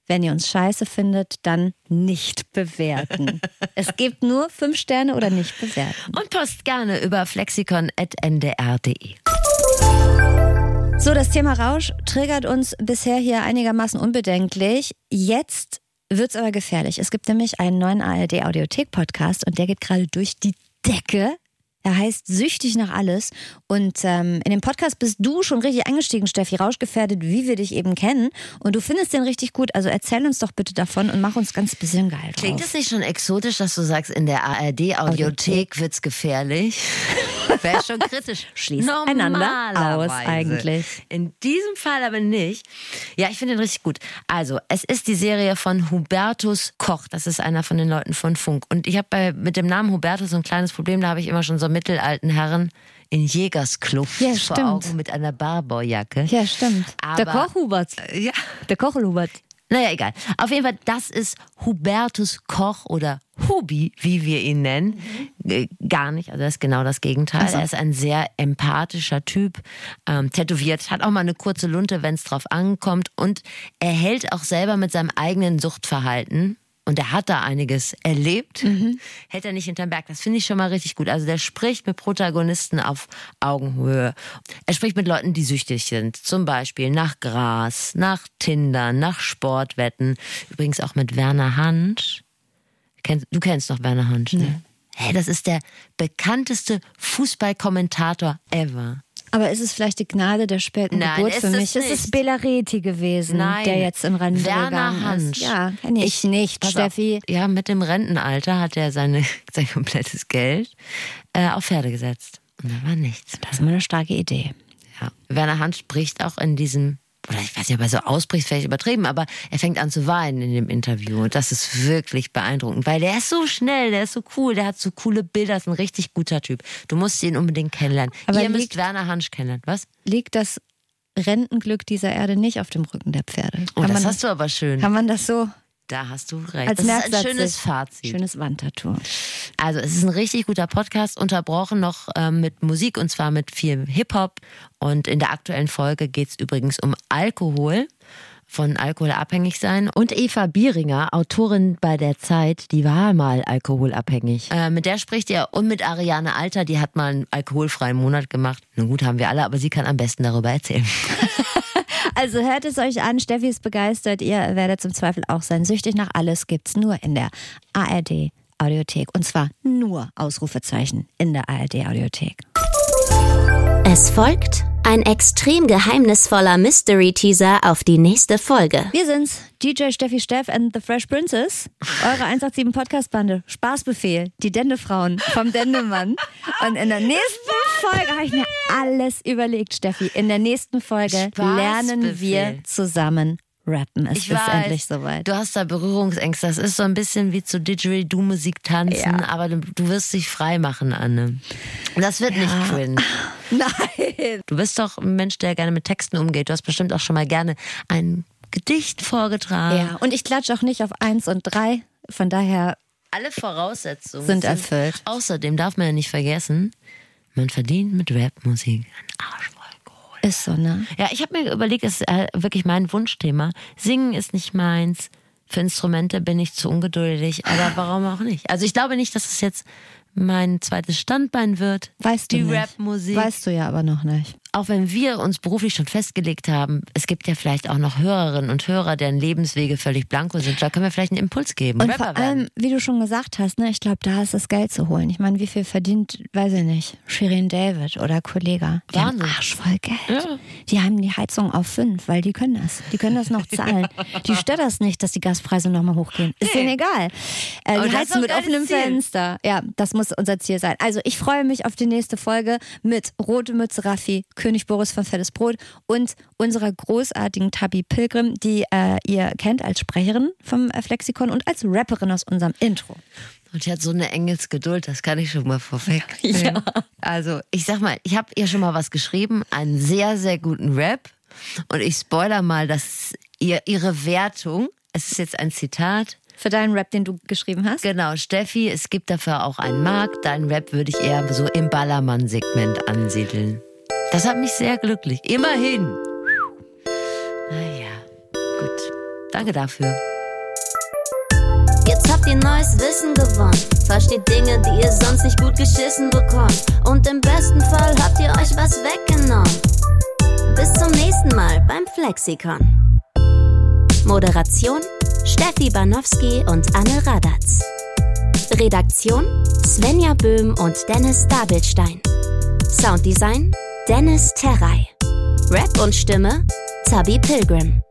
Wenn ihr uns scheiße findet, dann nicht bewerten. es gibt nur fünf Sterne oder nicht bewerten. Und post gerne über flexikon.ndr.de. So, das Thema Rausch triggert uns bisher hier einigermaßen unbedenklich. Jetzt wird's aber gefährlich. Es gibt nämlich einen neuen ARD-Audiothek-Podcast und der geht gerade durch die Decke. Er heißt Süchtig nach alles. Und ähm, in dem Podcast bist du schon richtig eingestiegen, Steffi, rauschgefährdet, wie wir dich eben kennen. Und du findest den richtig gut. Also erzähl uns doch bitte davon und mach uns ganz bisschen geil drauf. Klingt es nicht schon exotisch, dass du sagst, in der ARD-Audiothek wird's gefährlich? Wäre schon kritisch. Schließt einander aus eigentlich. In diesem Fall aber nicht. Ja, ich finde den richtig gut. Also, es ist die Serie von Hubertus Koch. Das ist einer von den Leuten von Funk. Und ich habe mit dem Namen Hubertus so ein kleines Problem. Da habe ich immer schon so mittelalten Herren in Jägerskluft Ja, vor. Augen mit einer Barbourjacke. Ja, stimmt. der Aber- Koch Hubert. Ja. Der Koch Hubert. Naja, egal. Auf jeden Fall, das ist Hubertus Koch oder Hubi, wie wir ihn nennen. Äh, Gar nicht, also das ist genau das Gegenteil. Er ist ein sehr empathischer Typ, ähm, tätowiert, hat auch mal eine kurze Lunte, wenn es drauf ankommt und er hält auch selber mit seinem eigenen Suchtverhalten. Und er hat da einiges erlebt, hält er nicht hinterm Berg. Das finde ich schon mal richtig gut. Also der spricht mit Protagonisten auf Augenhöhe. Er spricht mit Leuten, die süchtig sind. Zum Beispiel nach Gras, nach Tinder, nach Sportwetten. Übrigens auch mit Werner Hansch. Du kennst doch Werner Hansch, ne? Hey, das ist der bekannteste Fußballkommentator ever. Aber ist es vielleicht die Gnade der späten Nein, Geburt für es mich? Es ist Bela Reti gewesen, Nein. der jetzt in Rente Werner gegangen Hansch. ist. Ja, kenn ich, nicht, pass Steffi. Auf, ja, mit dem Rentenalter hat er seine, sein komplettes Geld äh, auf Pferde gesetzt. Und da war nichts. Das ist mal eine starke Idee. Ja. Werner Hansch spricht auch in diesem, oder ich weiß nicht, ob er so ausbricht, vielleicht übertrieben, aber er fängt an zu weinen in dem Interview. Und das ist wirklich beeindruckend, weil der ist so schnell, der ist so cool, der hat so coole Bilder, ist ein richtig guter Typ. Du musst ihn unbedingt kennenlernen. Aber Ihr müsst liegt- Werner Hansch kennenlernen. Was? Liegt das Rentenglück dieser Erde nicht auf dem Rücken der Pferde? Oh, Kann das man hast du aber schön. Kann man das so Da hast du recht. als das ist ein schönes Fazit. Schönes Wandtattoo. Also es ist ein richtig guter Podcast, unterbrochen noch ähm, mit Musik und zwar mit viel Hip-Hop. Und in der aktuellen Folge geht es übrigens um Alkohol, von Alkohol abhängig sein. Und Eva Bieringer, Autorin bei der Zeit, die war mal alkoholabhängig. Äh, mit der spricht er und mit Ariane Alter, die hat mal einen alkoholfreien Monat gemacht. Na gut, haben wir alle, aber sie kann am besten darüber erzählen. Also hört es euch an, Steffi ist begeistert, ihr werdet zum Zweifel auch sein. Süchtig nach alles gibt's nur in der ARD Audiothek. Und zwar nur Ausrufezeichen in der ARD Audiothek. Es folgt ein extrem geheimnisvoller Mystery-Teaser auf die nächste Folge. Wir sind's, DJ Steffi Steff and the Fresh Princess, eure 187 Podcast-Bande, Spaßbefehl, die Dendefrauen vom Dendemann. Und in der nächsten Folge habe ich mir alles überlegt, Steffi. In der nächsten Folge lernen wir zusammen rappen. Es Ich ist weiß, endlich soweit. Du hast da Berührungsängste. Das ist so ein bisschen wie zu Didgeridoo-Musik tanzen, Ja. aber du, du wirst dich frei machen, Anne. Das wird nicht cringe. Nein. Du bist doch ein Mensch, der gerne mit Texten umgeht. Du hast bestimmt auch schon mal gerne ein Gedicht vorgetragen. Ja, und ich klatsche auch nicht auf eins und drei. Von daher Alle Voraussetzungen Sind erfüllt. Außerdem darf man ja nicht vergessen, man verdient mit Rapmusik einen Arsch. Ist so, ne? Ja, ich habe mir überlegt, das ist äh, wirklich mein Wunschthema. Singen ist nicht meins. Für Instrumente bin ich zu ungeduldig, aber warum auch nicht? Also ich glaube nicht, dass es jetzt mein zweites Standbein wird. Weißt du Die nicht. Rapmusik. Weißt du ja aber noch nicht. Auch wenn wir uns beruflich schon festgelegt haben, es gibt ja vielleicht auch noch Hörerinnen und Hörer, deren Lebenswege völlig blanko sind. Da können wir vielleicht einen Impuls geben. Und Rapper vor allem, wie du schon gesagt hast, ne, ich glaube, da ist das Geld zu holen. Ich meine, wie viel verdient, weiß ich nicht, Shirin David oder Kollega? Die haben Wahnswerden. arschvoll Geld. Die haben die Heizung auf fünf, weil die können das. Die können das noch zahlen. die stört das nicht, dass die Gaspreise nochmal hochgehen. Ist denen egal. Äh, die doch mit offenem Ziel. Fenster. Ja, das muss unser Ziel sein. Also ich freue mich auf die nächste Folge mit Rote Mütze Raffi, König Boris von Fettes Brot und unserer großartigen Tabi Pilgrim, die äh, ihr kennt als Sprecherin vom äh, Flexikon und als Rapperin aus unserem Intro. Und die hat so eine Engelsgeduld, das kann ich schon mal vorweg. Ja. Also, ich sag mal, ich habe ihr schon mal was geschrieben, einen sehr, sehr guten Rap. Und ich spoiler mal, dass ihr, ihre Wertung, es ist jetzt ein Zitat, Für deinen Rap, den du geschrieben hast. Genau, Steffi, es gibt dafür auch einen Markt. Dein Rap würde ich eher so im Ballermann-Segment ansiedeln. Das hat mich sehr glücklich. Immerhin. Naja, gut. Danke dafür. Jetzt habt ihr neues Wissen gewonnen. Versteht Dinge, die ihr sonst nicht gut geschissen bekommt. Und im besten Fall habt ihr euch was weggenommen. Bis zum nächsten Mal beim Flexikon. Moderation Steffi Banowski und Anne Radatz. Redaktion Svenja Böhm und Dennis Dabelstein. Sounddesign Dennis Terrei. Rap und Stimme Zabi Pilgrim.